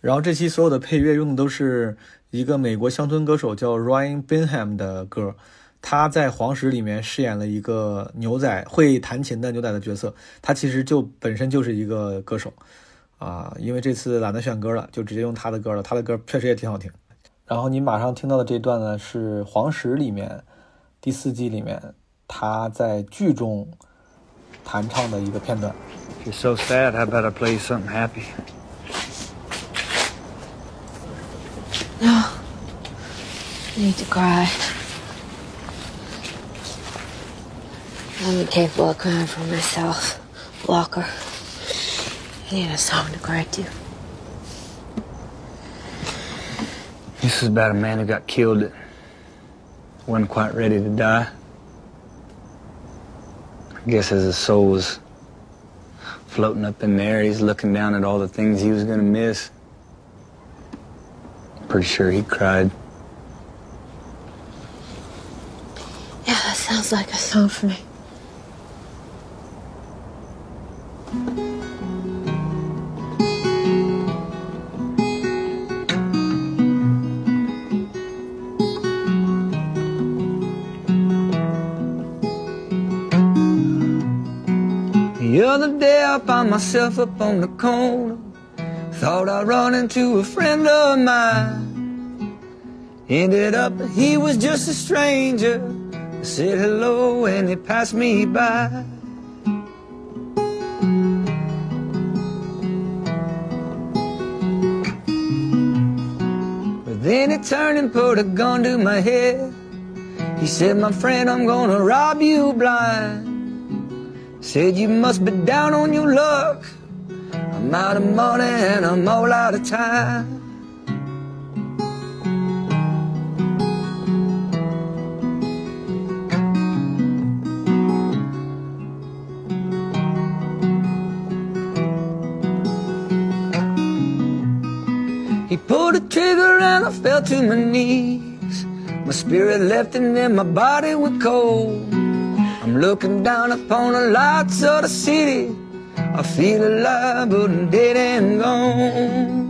然后这期所有的配乐用的都是一个美国乡村歌手叫 Ryan Binham 的歌，他在《黄石》里面饰演了一个牛仔会弹琴的牛仔的角色，他其实就本身就是一个歌手啊。因为这次懒得选歌了，就直接用他的歌了，他的歌确实也挺好听。然后你马上听到的这段呢，是《黄石》里面第四季里面他在剧中。弹唱的一个片段。 If you're so sad, how about I play you something happy? No. I need to cry. I'm incapable of crying for myself. Walker. I need a song to cry to. This is about a man who got killed that wasn't quite ready to die. I guess as his soul was floating up in there, he's looking down at all the things he was gonna miss. Pretty sure he cried. Yeah, that sounds like a song for me. Other day I found myself up on the corner. Thought I'd run into a friend of mine. Ended up he was just a stranger. I said hello and he passed me by. But then he turned and put a gun to my head. He said, my friend, I'm gonna rob you blind. Said you must be down on your luck. I'm out of money and I'm all out of time. He pulled the trigger and I fell to my knees. My spirit left and then my body went cold. I'm looking down upon the lights of the city. I feel alive, but I'm dead and gone.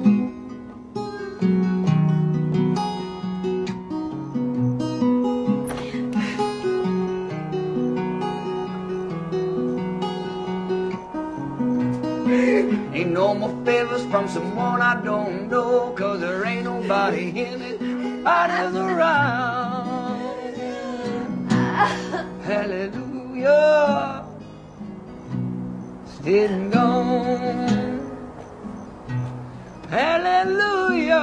Ain't no more favors from someone I don't know, cause there ain't nobody in it. Nobody's around. Hallelujah. Dead and gone. Hallelujah.